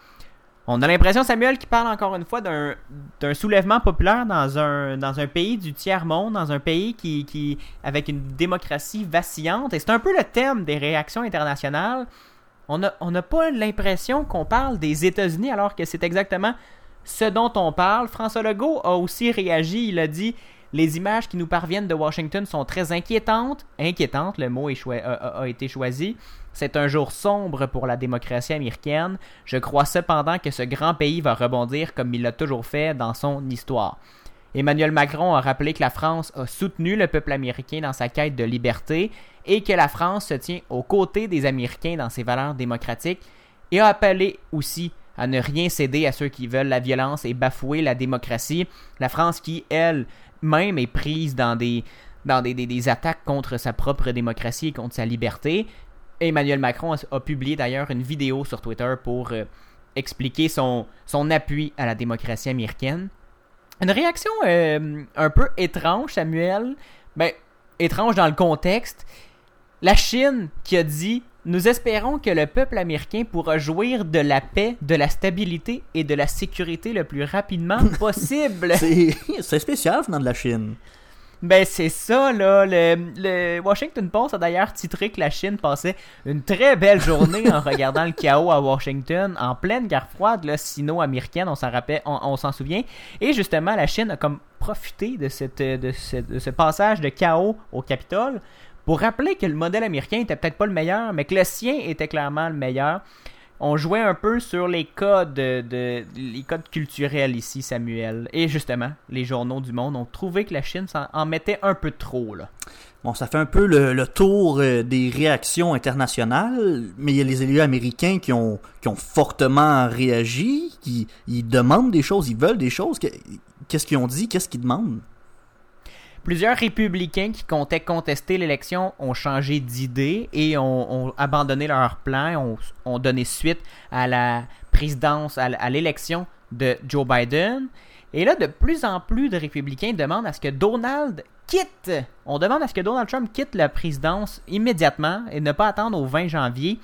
[SPEAKER 1] On a l'impression, Samuel, qui parle encore une fois d'un soulèvement populaire dans un, pays du tiers-monde, dans un pays qui, avec une démocratie vacillante. Et c'est un peu le thème des réactions internationales. On n'a pas l'impression qu'on parle des États-Unis alors que c'est exactement ce dont on parle. François Legault a aussi réagi. Il a dit Les images qui nous parviennent de Washington sont très inquiétantes. Inquiétantes, le mot a, a- a été choisi. C'est un jour sombre pour la démocratie américaine. Je crois cependant que ce grand pays va rebondir comme il l'a toujours fait dans son histoire. Emmanuel Macron a rappelé que la France a soutenu le peuple américain dans sa quête de liberté et que la France se tient aux côtés des Américains dans ses valeurs démocratiques et a appelé aussi à ne rien céder à ceux qui veulent la violence et bafouer la démocratie. La France qui, elle, même est prise dans des, dans des, des- des attaques contre sa propre démocratie et contre sa liberté. Emmanuel Macron a, publié d'ailleurs une vidéo sur Twitter pour euh, expliquer son, son appui à la démocratie américaine. Une réaction euh, un peu étrange, Samuel. Ben, étrange dans le contexte. La Chine qui a dit Nous espérons que le peuple américain pourra jouir de la paix, de la stabilité et de la sécurité le plus rapidement possible.
[SPEAKER 2] C'est spécial venant de la Chine.
[SPEAKER 1] Ben c'est ça là. Le, le Washington Post a d'ailleurs titré que la Chine passait une très belle journée en regardant le chaos à Washington en pleine guerre froide, là, sino-américaine, on s'en rappelle, on, on s'en souvient. Et justement, la Chine a comme profité de, cette, de, ce, de ce passage de chaos au Capitole pour rappeler que le modèle américain était peut-être pas le meilleur, mais que le sien était clairement le meilleur. On jouait un peu sur les codes de, de- les codes culturels ici, Samuel. Et justement, les journaux du monde ont trouvé que la Chine en mettait un peu trop.
[SPEAKER 2] Bon, ça fait un peu le, tour euh, des réactions internationales, mais il y a les élus américains qui ont, fortement réagi, qui demandent des choses, ils veulent des choses. Que- Qu'est-ce qu'ils ont dit? Qu'est-ce qu'ils demandent?
[SPEAKER 1] Plusieurs républicains qui comptaient contester l'élection ont changé d'idée et ont, abandonné leur plan, ont, ont donné suite à la présidence, à l'élection de Joe Biden. Et là, de plus en plus de républicains demandent à ce que Donald quitte. On demande à ce que Donald Trump quitte la présidence immédiatement et ne pas attendre au 20 janvier.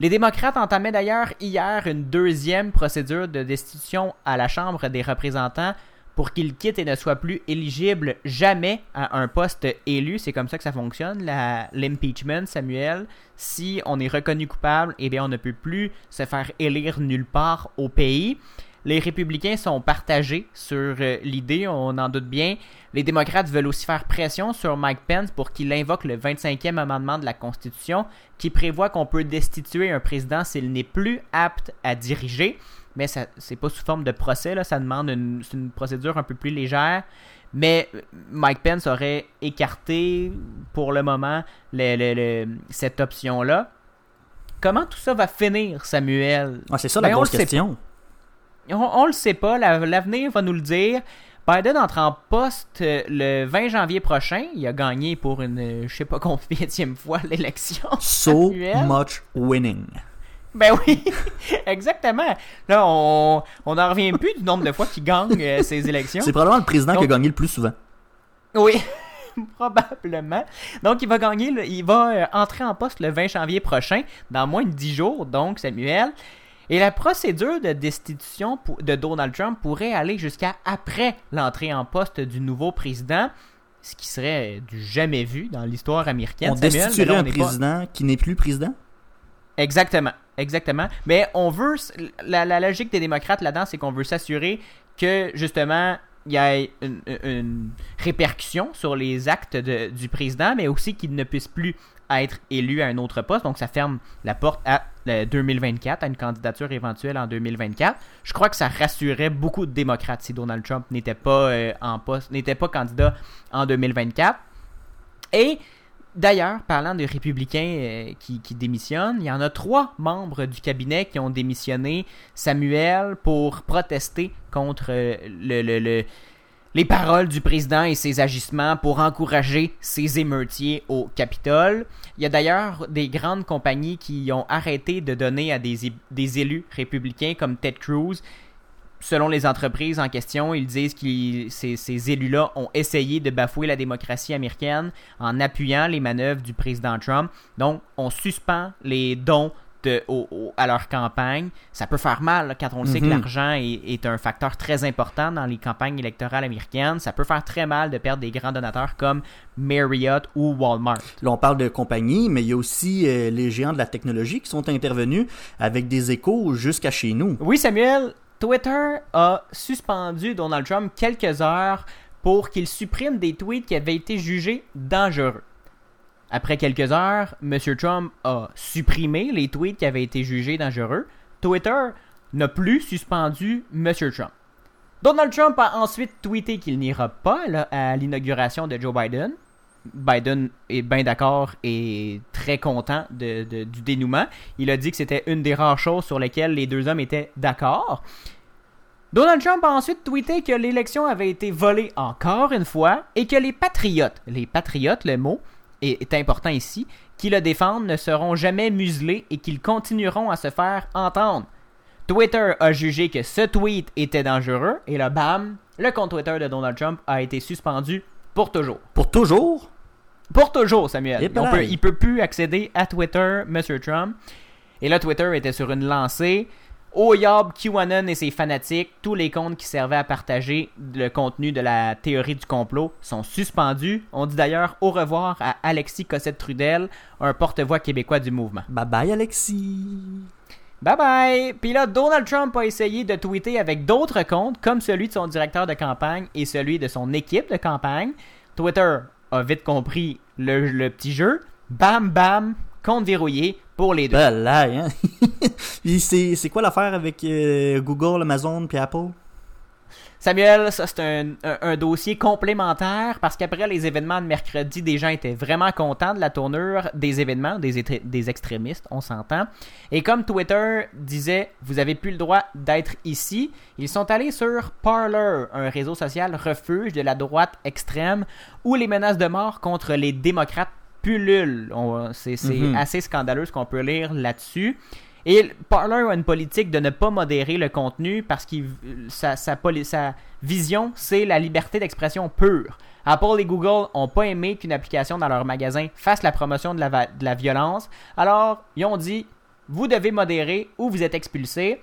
[SPEAKER 1] Les démocrates entamaient d'ailleurs hier une deuxième procédure de destitution à la Chambre des représentants pour qu'il quitte et ne soit plus éligible jamais à un poste élu. C'est comme ça que ça fonctionne, l'impeachment, Samuel. Si on est reconnu coupable, eh bien, on ne peut plus se faire élire nulle part au pays. Les républicains sont partagés sur euh, l'idée, on en doute bien. Les démocrates veulent aussi faire pression sur Mike Pence pour qu'il invoque le 25e amendement de la Constitution qui prévoit qu'on peut destituer un président s'il n'est plus apte à diriger. Mais ça c'est pas sous forme de procès, là, ça demande une, procédure un peu plus légère. Mais euh, Mike Pence aurait écarté pour le moment le- le- le- cette option-là. Comment tout ça va finir, Samuel?
[SPEAKER 2] Ah, c'est ça la
[SPEAKER 1] Ben, on
[SPEAKER 2] grosse
[SPEAKER 1] sait
[SPEAKER 2] question.
[SPEAKER 1] on, on le sait pas, la- l'avenir va nous le dire. Biden entre en poste euh, le 20 janvier prochain. Il a gagné pour une, euh, je sais pas combienième fois l'élection.
[SPEAKER 2] So much winning.
[SPEAKER 1] Ben oui, exactement. Là, on on n'en revient plus du nombre de fois qu'il gagne euh, ces élections.
[SPEAKER 2] C'est probablement le président qui a gagné le plus souvent.
[SPEAKER 1] Oui, probablement. Donc, il va gagner, il va euh, entrer en poste le 20 janvier prochain, dans moins de 10 jours, donc, Samuel. Et la procédure de destitution de Donald Trump pourrait aller jusqu'à après l'entrée en poste du nouveau président, ce qui serait du jamais vu dans l'histoire américaine.
[SPEAKER 2] On
[SPEAKER 1] Samuel,
[SPEAKER 2] destituerait
[SPEAKER 1] là, on
[SPEAKER 2] un
[SPEAKER 1] pas-
[SPEAKER 2] président qui n'est plus président?
[SPEAKER 1] Exactement, exactement. Mais on veut, la, logique des démocrates là-dedans, c'est qu'on veut s'assurer que justement il y ait une, répercussion sur les actes du président, mais aussi qu'il ne puisse plus être élu à un autre poste. Donc ça ferme la porte à le 2024, à une candidature éventuelle en 2024. Je crois que ça rassurerait beaucoup de démocrates si Donald Trump n'était pas euh, en poste, n'était pas candidat en 2024. Et D'ailleurs, parlant de républicains euh, qui, démissionnent, il y en a trois membres du cabinet qui ont démissionné, Samuel, pour protester contre euh, le, le- le- les paroles du président et ses agissements pour encourager ses émeutiers au Capitole. Il y a d'ailleurs des grandes compagnies qui ont arrêté de donner à des élus républicains comme Ted Cruz selon les entreprises en question, ils disent que ces, ces élus-là ont essayé de bafouer la démocratie américaine en appuyant les manœuvres du président Trump. Donc, on suspend les dons de- au- au- à leur campagne. Ça peut faire mal là, quand on le sait que
[SPEAKER 2] Mhm.
[SPEAKER 1] l'argent est, est un facteur très important dans les campagnes électorales américaines. Ça peut faire très mal de perdre des grands donateurs comme Marriott ou Walmart.
[SPEAKER 2] Là, on parle de compagnie, mais il y a aussi euh, les géants de la technologie qui sont intervenus avec des échos jusqu'à chez nous.
[SPEAKER 1] Oui, Samuel, Twitter a suspendu Donald Trump quelques heures pour qu'il supprime des tweets qui avaient été jugés dangereux. Après quelques heures, M. Trump a supprimé les tweets qui avaient été jugés dangereux. Twitter n'a plus suspendu M. Trump. Donald Trump a ensuite tweeté qu'il n'ira pas à l'inauguration de Joe Biden. Biden est bien d'accord et très content de- du dénouement. Il a dit que c'était une des rares choses sur lesquelles les deux hommes étaient d'accord. Donald Trump a ensuite tweeté que l'élection avait été volée encore une fois et que les patriotes, les patriotes, le mot est, est important ici, qui le défendent ne seront jamais muselés et qu'ils continueront à se faire entendre. Twitter a jugé que ce tweet était dangereux et là, bam, le compte Twitter de Donald Trump a été suspendu pour toujours.
[SPEAKER 2] Pour toujours?
[SPEAKER 1] Pour toujours, Samuel. On peut, il peut plus accéder à Twitter, Mr. Trump. Et là, Twitter était sur une lancée. Oyab, QAnon et ses fanatiques, tous les comptes qui servaient à partager le contenu de la théorie du complot sont suspendus. On dit d'ailleurs au revoir à Alexis Cossette-Trudel, un porte-voix québécois du mouvement.
[SPEAKER 2] Bye bye, Alexis.
[SPEAKER 1] Bye bye! Puis là, Donald Trump a essayé de tweeter avec d'autres comptes, comme celui de son directeur de campagne et celui de son équipe de campagne. Twitter a vite compris le, le petit jeu. Bam, bam, compte verrouillé pour les deux.
[SPEAKER 2] Ben là, hein? C'est quoi l'affaire avec euh, Google, Amazon puis Apple?
[SPEAKER 1] Samuel, ça c'est un, un- un dossier complémentaire parce qu'après les événements de mercredi, des gens étaient vraiment contents de la tournure des événements, des, extrémistes, on s'entend. Et comme Twitter disait, vous avez plus le droit d'être ici, ils sont allés sur Parler, un réseau social refuge de la droite extrême où les menaces de mort contre les démocrates pullulent. C'est
[SPEAKER 2] Mhm.
[SPEAKER 1] assez scandaleux ce qu'on peut lire là-dessus. Et Parler a une politique de ne pas modérer le contenu parce que sa, vision, c'est la liberté d'expression pure. Apple et Google ont pas aimé qu'une application dans leur magasin fasse la promotion de la, violence. Alors, ils ont dit, vous devez modérer ou vous êtes expulsé.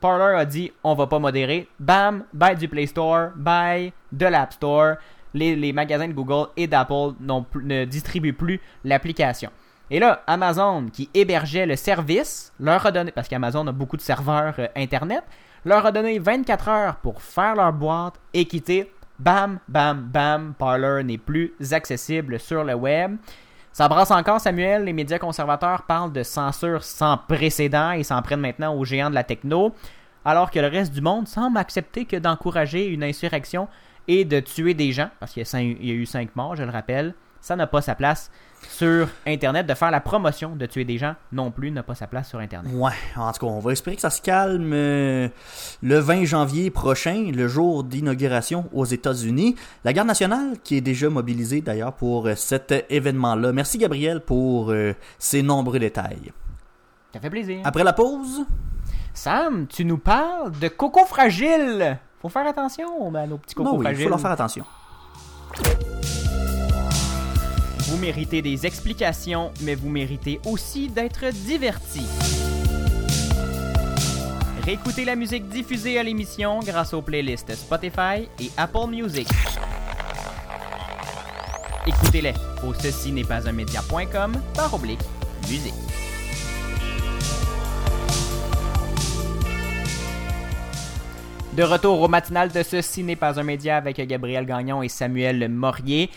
[SPEAKER 1] Parler a dit, on va pas modérer. Bam, bye du Play Store, bye de l'App Store. Les, les magasins de Google et d'Apple n'ont ne distribuent plus l'application. Et là, Amazon, qui hébergeait le service, leur a donné, parce qu'Amazon a beaucoup de serveurs euh, Internet, leur a donné 24 heures pour faire leur boîte et quitter. Bam, bam, bam, Parler n'est plus accessible sur le web. Ça brasse encore, Samuel. Les médias conservateurs parlent de censure sans précédent et s'en prennent maintenant aux géants de la techno, alors que le reste du monde semble accepter que d'encourager une insurrection et de tuer des gens, parce qu'il y a, eu cinq morts, je le rappelle, ça n'a pas sa place sur Internet. De faire la promotion de tuer des gens non plus n'a pas sa place sur Internet.
[SPEAKER 2] Ouais, en tout cas, on va espérer que ça se calme euh, le 20 janvier prochain, le jour d'inauguration aux États-Unis. La garde nationale qui est déjà mobilisée d'ailleurs pour euh, cet événement-là. Merci Gabriel pour euh, ces nombreux détails.
[SPEAKER 1] Ça fait plaisir.
[SPEAKER 2] Après la pause,
[SPEAKER 1] Sam, tu nous parles de coco fragile. Faut faire attention à nos petits cocos
[SPEAKER 2] non, oui, il
[SPEAKER 1] fragiles.
[SPEAKER 2] faut leur faire attention.
[SPEAKER 1] Vous méritez des explications, mais vous méritez aussi d'être divertis. Réécoutez la musique diffusée à l'émission grâce aux playlists Spotify et Apple Music. Écoutez-les au ceci n'est pas un média.com par oblique musique. De retour au matinal de Ceci n'est pas un média avec Gabriel Gagnon et Samuel Morier.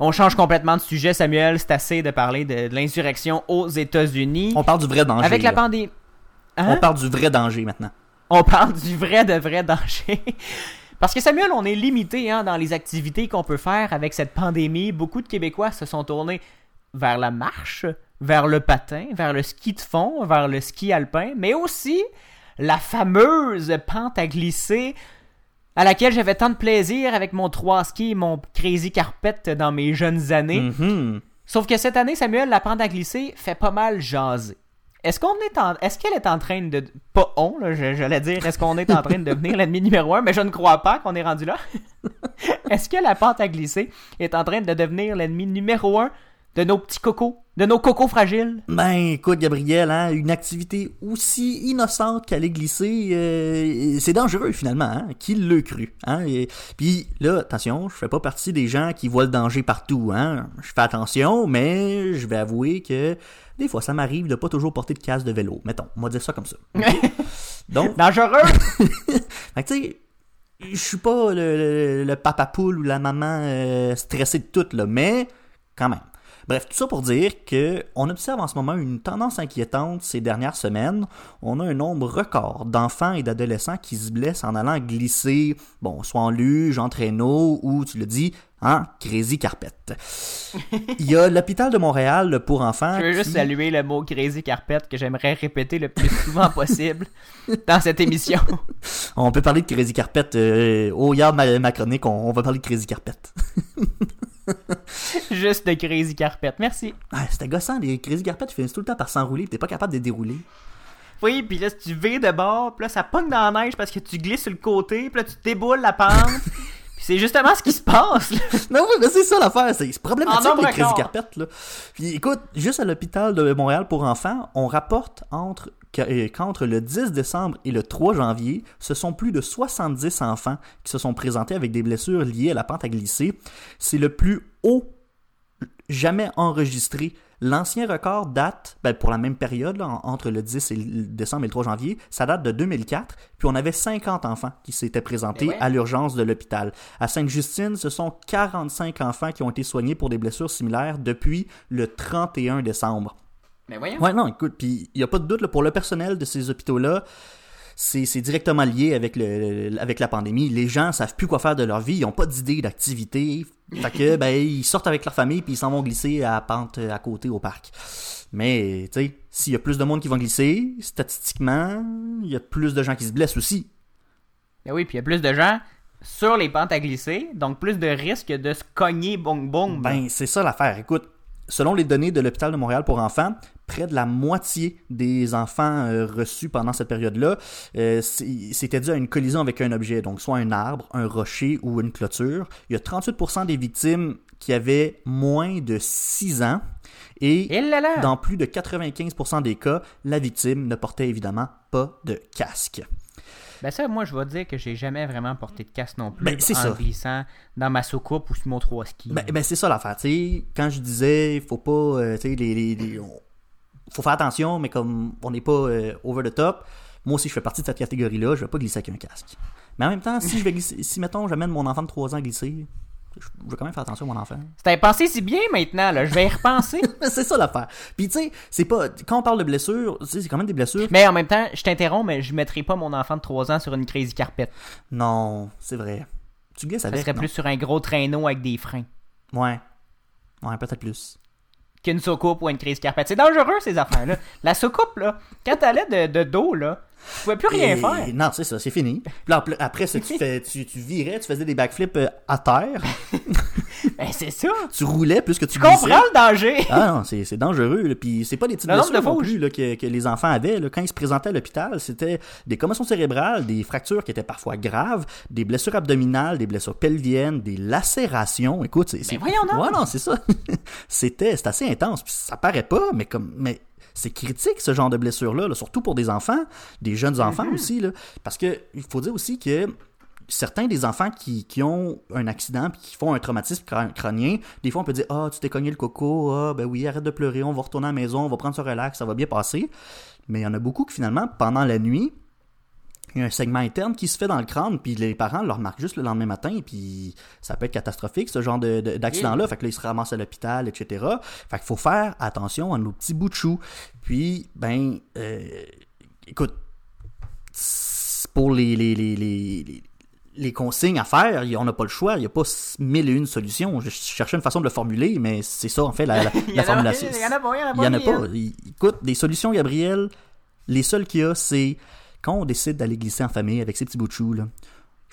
[SPEAKER 1] On change complètement de sujet, Samuel. C'est assez de parler de, de l'insurrection aux États-Unis.
[SPEAKER 2] On parle du vrai danger.
[SPEAKER 1] Avec la pandémie. Hein?
[SPEAKER 2] On parle du vrai danger maintenant.
[SPEAKER 1] On parle du vrai de vrai danger. Parce que Samuel, on est limité hein, dans les activités qu'on peut faire avec cette pandémie. Beaucoup de Québécois se sont tournés vers la marche, vers le patin, vers le ski de fond, vers le ski alpin, mais aussi la fameuse pente à glisser à laquelle j'avais tant de plaisir avec mon 3 ski et mon crazy carpet dans mes jeunes années.
[SPEAKER 2] Mhm.
[SPEAKER 1] Sauf que cette année, Samuel, la pente à glisser fait pas mal jaser. Est-ce qu'on est en, est-ce qu'elle est en train de, pas on, là, j'allais dire, est-ce qu'on est en train de devenir l'ennemi numéro un, mais je ne crois pas qu'on est rendu là. est-ce que la pente à glisser est en train de devenir l'ennemi numéro un de nos petits cocos, de nos cocos fragiles?
[SPEAKER 2] Ben, écoute, Gabriel, hein, une activité aussi innocente qu'aller glisser, euh, c'est dangereux finalement. Hein? Qui l'a cru? Hein? Et, puis là, attention, je fais pas partie des gens qui voient le danger partout. Hein? Je fais attention, mais je vais avouer que des fois, ça m'arrive de pas toujours porter de casque de vélo. Mettons, on va dire ça comme ça. Donc,
[SPEAKER 1] Dangereux!
[SPEAKER 2] Fait tu sais, je suis pas le, le- le papa poule ou la maman euh, stressée de tout, là, mais quand même. Bref, tout ça pour dire que on observe en ce moment une tendance inquiétante ces dernières semaines. On a un nombre record d'enfants et d'adolescents qui se blessent en allant glisser, bon, soit en luge, en traîneau ou, tu le dis, en crazy carpet. Il y a l'hôpital de Montréal pour enfants.
[SPEAKER 1] Je veux juste saluer le mot Crazy Carpet que j'aimerais répéter le plus souvent possible dans cette émission.
[SPEAKER 2] On peut parler de Crazy Carpet. Euh, oh, regarde ma, ma chronique, on, on va parler de Crazy Carpet.
[SPEAKER 1] Juste de Crazy Carpet. Merci.
[SPEAKER 2] Ah, c'était gossant, les Crazy Carpet, ils finissent tout le temps par s'enrouler, t'es pas capable de les dérouler.
[SPEAKER 1] Oui, puis là, si tu vires de bord, puis là, ça pogne dans la neige parce que tu glisses sur le côté, puis là, tu déboules la pente. puis c'est justement ce qui se passe, là.
[SPEAKER 2] Non, oui, mais c'est ça l'affaire, c'est c'est problématique
[SPEAKER 1] En nombre
[SPEAKER 2] les Crazy
[SPEAKER 1] record.
[SPEAKER 2] Carpet, là. Puis écoute, juste à l'hôpital de Montréal pour enfants, on rapporte entre qu'entre le 10 décembre et le 3 janvier, ce sont plus de 70 enfants qui se sont présentés avec des blessures liées à la pente à glisser. C'est le plus haut jamais enregistré. L'ancien record date, ben, pour la même période, là, entre le 10 et le décembre et le 3 janvier, ça date de 2004, puis on avait 50 enfants qui s'étaient présentés
[SPEAKER 1] ouais.
[SPEAKER 2] à l'urgence de l'hôpital. À Sainte-Justine, ce sont 45 enfants qui ont été soignés pour des blessures similaires depuis le 31 décembre.
[SPEAKER 1] Mais voyons.
[SPEAKER 2] Ouais, non, écoute, puis il n'y a pas de doute, là, pour le personnel de ces hôpitaux-là, c'est directement lié avec, le, avec la pandémie. Les gens savent plus quoi faire de leur vie, ils n'ont pas d'idée d'activité. Fait que, ben, ils sortent avec leur famille puis ils s'en vont glisser à la pente à côté au parc. Mais, tu sais, s'il y a plus de monde qui vont glisser, statistiquement, il y a plus de gens qui se blessent aussi.
[SPEAKER 1] Ben oui, puis il y a plus de gens sur les pentes à glisser, donc plus de risques de se cogner bong bong.
[SPEAKER 2] Ben, c'est ça l'affaire. Écoute, selon les données de l'hôpital de Montréal pour enfants, près de la moitié des enfants euh, reçus pendant cette période-là, euh, c'était dû à une collision avec un objet, donc soit un arbre, un rocher ou une clôture. Il y a 38% des victimes qui avaient moins de 6 ans. Et
[SPEAKER 1] Et là là!
[SPEAKER 2] dans plus de 95% des cas, la victime ne portait évidemment pas de casque.
[SPEAKER 1] Ben ça, moi, je vais dire que j'ai jamais vraiment porté de casque non plus
[SPEAKER 2] Ben, c'est
[SPEAKER 1] en
[SPEAKER 2] ça.
[SPEAKER 1] glissant dans ma soucoupe ou sur mon 3 ski.
[SPEAKER 2] Ben, ben, c'est ça l'affaire. tu sais. Quand je disais, faut pas, euh, tu sais, les, les- faut faire attention, mais comme on n'est pas euh, over the top, moi aussi je fais partie de cette catégorie-là, je vais pas glisser avec un casque. Mais en même temps, si je vais glisser, si mettons j'amène mon enfant de 3 ans à glisser, je vais quand même faire attention à mon enfant.
[SPEAKER 1] C'était pensé si bien maintenant, là. Je vais y repenser.
[SPEAKER 2] C'est ça l'affaire. Puis tu sais, c'est pas quand on parle de blessures, tu sais, c'est quand même des blessures.
[SPEAKER 1] mais en même temps, je t'interromps, mais je mettrai pas mon enfant de 3 ans sur une crazy carpet.
[SPEAKER 2] Non, c'est vrai. Tu glisses
[SPEAKER 1] Ça
[SPEAKER 2] avec
[SPEAKER 1] serait
[SPEAKER 2] non?
[SPEAKER 1] plus sur un gros traîneau avec des freins
[SPEAKER 2] Ouais. Ouais, peut-être plus.
[SPEAKER 1] qu'une soucoupe ou une crazy carpet. C'est dangereux, ces affaires-là. La soucoupe, là, quand t'allais de, de dos, là, tu pouvais plus rien
[SPEAKER 2] Et-
[SPEAKER 1] faire.
[SPEAKER 2] Non, c'est ça, c'est fini. Puis après- ça, tu, fais, tu, tu virais, tu faisais des backflips euh, à terre,
[SPEAKER 1] Ben, c'est ça.
[SPEAKER 2] tu roulais plus que tu
[SPEAKER 1] Tu comprends le danger.
[SPEAKER 2] Ah non, c'est c'est dangereux. là. Puis c'est pas des petites
[SPEAKER 1] Le
[SPEAKER 2] blessures
[SPEAKER 1] de
[SPEAKER 2] non plus là, que, que les enfants avaient. là. Quand ils se présentaient à l'hôpital, c'était des commotions cérébrales, des fractures qui étaient parfois graves, des blessures abdominales, des blessures pelviennes, des lacérations. Écoute, c'est... c'est-
[SPEAKER 1] voyons donc.
[SPEAKER 2] Ouais, non, c'est ça. c'était c'est assez intense. Puis ça paraît pas, mais comme... Mais c'est critique ce genre de blessures-là, là, surtout pour des enfants, des jeunes enfants
[SPEAKER 1] Mm-hmm.
[SPEAKER 2] aussi. Là, parce que il faut dire aussi que certains des enfants qui, qui ont un accident puis qui font un traumatisme crâ- crânien, des fois on peut dire Ah, tu t'es cogné le coco, ah, ben oui, arrête de pleurer, on va retourner à la maison, on va prendre ce relax, ça va bien passer. Mais il y en a beaucoup qui finalement, pendant la nuit, il y a un segment interne qui se fait dans le crâne, puis les parents le remarquent juste le lendemain matin, puis ça peut être catastrophique, ce genre de- de- d'accident-là. Fait que là, ils se ramassent à l'hôpital, etc. Fait qu'il faut faire attention à nos petits bouts de chou. Puis, ben, euh, écoute, pour les, les, les, les, les- consignes à faire, on n'a pas le choix, il n'y a pas mille et une solutions. Je cherchais une façon de le formuler, mais c'est ça, en fait, la, formulation.
[SPEAKER 1] il y en a pas, il y en a
[SPEAKER 2] y en a
[SPEAKER 1] pas
[SPEAKER 2] Écoute, des solutions, Gabriel, les seules qu'il y a, c'est quand on décide d'aller glisser en famille avec ses petits bouts de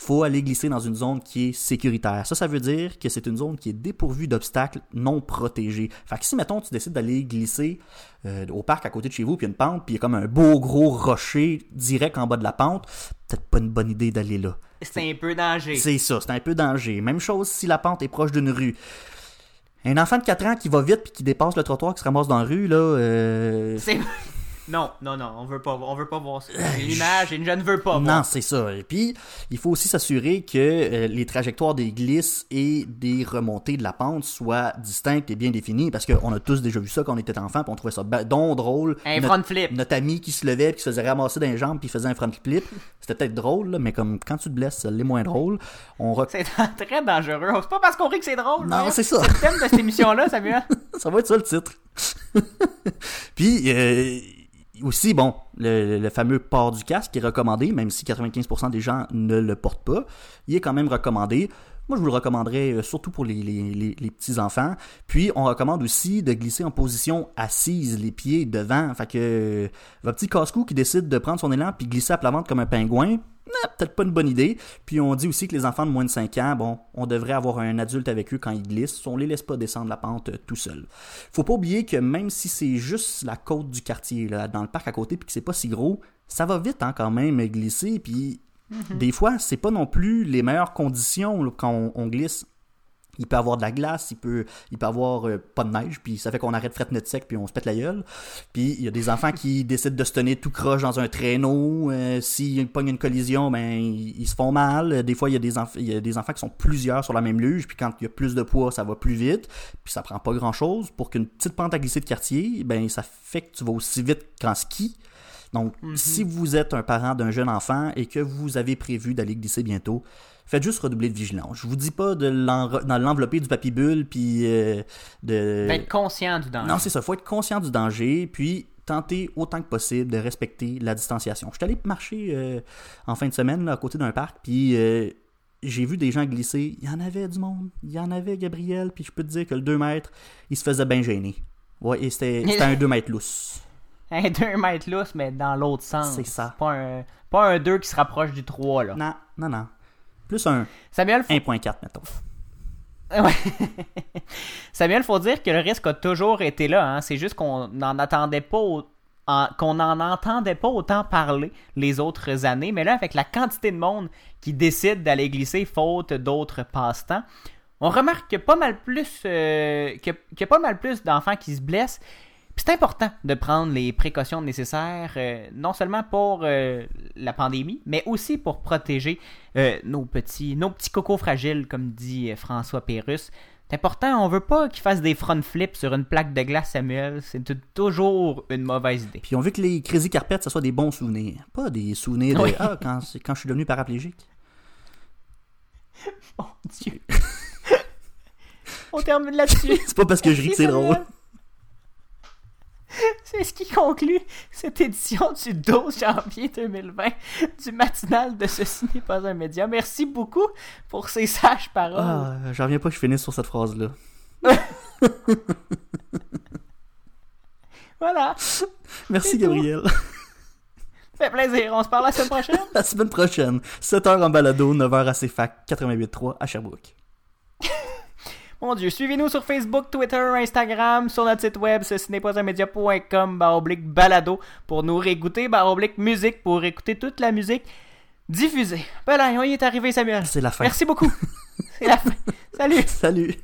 [SPEAKER 2] il faut aller glisser dans une zone qui est sécuritaire. Ça, ça veut dire que c'est une zone qui est dépourvue d'obstacles non protégés. Fait que si, mettons, tu décides d'aller glisser euh, au parc à côté de chez vous, puis il y a une pente, puis il y a comme un beau gros rocher direct en bas de la pente, peut-être pas une bonne idée d'aller là.
[SPEAKER 1] C'est un peu danger.
[SPEAKER 2] C'est ça, c'est un peu danger. Même chose si la pente est proche d'une rue. Un enfant de 4 ans qui va vite puis qui dépasse le trottoir, qui se ramasse dans la rue, là, euh,
[SPEAKER 1] C'est- Non, non, non, on veut pas, on veut pas voir ça. L'image, et je ne veux pas
[SPEAKER 2] Non,
[SPEAKER 1] voir.
[SPEAKER 2] c'est ça. Et puis, il faut aussi s'assurer que euh, les trajectoires des glisses et des remontées de la pente soient distinctes et bien définies, parce qu'on a tous déjà vu ça quand on était enfant, puis on trouvait ça donc drôle.
[SPEAKER 1] Un
[SPEAKER 2] Notre-
[SPEAKER 1] front flip.
[SPEAKER 2] Notre ami qui se levait, puis qui se faisait ramasser dans les jambes, puis faisait un front flip. C'était peut-être drôle, là, mais comme quand tu te blesses, ça l'est moins drôle. On rec-
[SPEAKER 1] C'est très dangereux. C'est pas parce qu'on rit que c'est drôle.
[SPEAKER 2] Non,
[SPEAKER 1] voyons.
[SPEAKER 2] c'est ça.
[SPEAKER 1] C'est le thème de cette émission-là, Samuel.
[SPEAKER 2] ça va être ça le titre. Puis euh, aussi, bon, le, fameux port du casque est recommandé, même si 95% des gens ne le portent pas. Il est quand même recommandé. Moi, je vous le recommanderais euh, surtout pour les, petits-enfants. Puis, on recommande aussi de glisser en position assise, les pieds devant. Fait que euh, votre petit casse-cou qui décide de prendre son élan puis glisser à plat ventre comme un pingouin, peut-être pas une bonne idée. Puis, on dit aussi que les enfants de moins de 5 ans, bon, on devrait avoir un adulte avec eux quand ils glissent. On les laisse pas descendre la pente euh, tout seul. Faut pas oublier que même si c'est juste la côte du quartier, là, dans le parc à côté, puis que c'est pas si gros, ça va vite hein, quand même glisser. Puis des fois, c'est pas non plus les meilleures conditions là, quand on, on glisse. Il peut avoir de la glace, il peut, il peut avoir euh, pas de neige, puis ça fait qu'on arrête fret net sec, puis on se pète la gueule. Puis il y a des enfants qui décident de se tenir tout croche dans un traîneau. Euh, S'ils pognent une collision, ben ils, ils se font mal. Des fois, il y, a des il y a des enfants qui sont plusieurs sur la même luge, puis quand il y a plus de poids, ça va plus vite. Puis ça prend pas grand chose. Pour qu'une petite pente à glisser de quartier, ben ça fait que tu vas aussi vite qu'en ski. Donc, si vous êtes un parent d'un jeune enfant et que vous avez prévu d'aller glisser bientôt, faites juste redoubler de vigilance. Je vous dis pas de l'envelopper du papier bulle puis euh, de
[SPEAKER 1] D'être conscient du danger.
[SPEAKER 2] non, c'est ça. faut être conscient du danger, puis tenter autant que possible de respecter la distanciation. Je suis allé marcher euh, en fin de semaine là, à côté d'un parc, puis euh, j'ai vu des gens glisser. Il y en avait du monde. Il y en avait, Gabriel, puis je peux te dire que le 2 mètres, il se faisait bien gêner. Ouais, et c'était c'était un 2 mètres lousse.
[SPEAKER 1] Un 2 mètres lousse, mais dans l'autre sens.
[SPEAKER 2] C'est ça.
[SPEAKER 1] Pas un, pas un 2 qui se rapproche du 3, là.
[SPEAKER 2] Non, non, non. Plus un
[SPEAKER 1] Samuel, faut...
[SPEAKER 2] 1.4, mettons.
[SPEAKER 1] Ouais. Samuel, faut dire que le risque a toujours été là. Hein. C'est juste qu'on n'en attendait pas au- en- qu'on n'en entendait pas autant parler les autres années. Mais là, avec la quantité de monde qui décide d'aller glisser faute d'autres passe-temps, on remarque qu'il y a pas mal plus, euh, qu'il y a- qu'il y a pas mal plus d'enfants qui se blessent. C'est important de prendre les précautions nécessaires, euh, non seulement pour euh, la pandémie, mais aussi pour protéger euh, nos petits, nos petits cocos fragiles, comme dit François Pérusse. C'est important, on veut pas qu'ils fassent des front flips sur une plaque de glace, Samuel. C'est toujours une mauvaise idée.
[SPEAKER 2] Puis on veut que les Crazy Carpets, ce soit des bons souvenirs. Pas des souvenirs de
[SPEAKER 1] Oui.
[SPEAKER 2] Ah, quand, quand je suis devenu paraplégique.
[SPEAKER 1] Mon Dieu. on termine là-dessus.
[SPEAKER 2] C'est pas parce que je ris que c'est drôle.
[SPEAKER 1] C'est ce qui conclut cette édition du 12 janvier 2020 du matinal de Ceci n'est pas un média. Merci beaucoup pour ces sages paroles.
[SPEAKER 2] Ah, j'en reviens pas que je finisse sur cette phrase-là.
[SPEAKER 1] Voilà.
[SPEAKER 2] Merci
[SPEAKER 1] tout.
[SPEAKER 2] Gabriel.
[SPEAKER 1] Ça fait plaisir. On se parle la semaine prochaine?
[SPEAKER 2] La semaine prochaine, 7h en balado, 9h à CFAC 88.3 à Sherbrooke.
[SPEAKER 1] Mon Dieu, suivez-nous sur Facebook, Twitter, Instagram, sur notre site web, ceci n'est pas un média.com, baroblique balado, pour nous réécouter, baroblique musique, pour écouter toute la musique diffusée. Voilà, on y est arrivé, Samuel.
[SPEAKER 2] C'est la fin.
[SPEAKER 1] Merci beaucoup. C'est la fin. Salut.
[SPEAKER 2] Salut.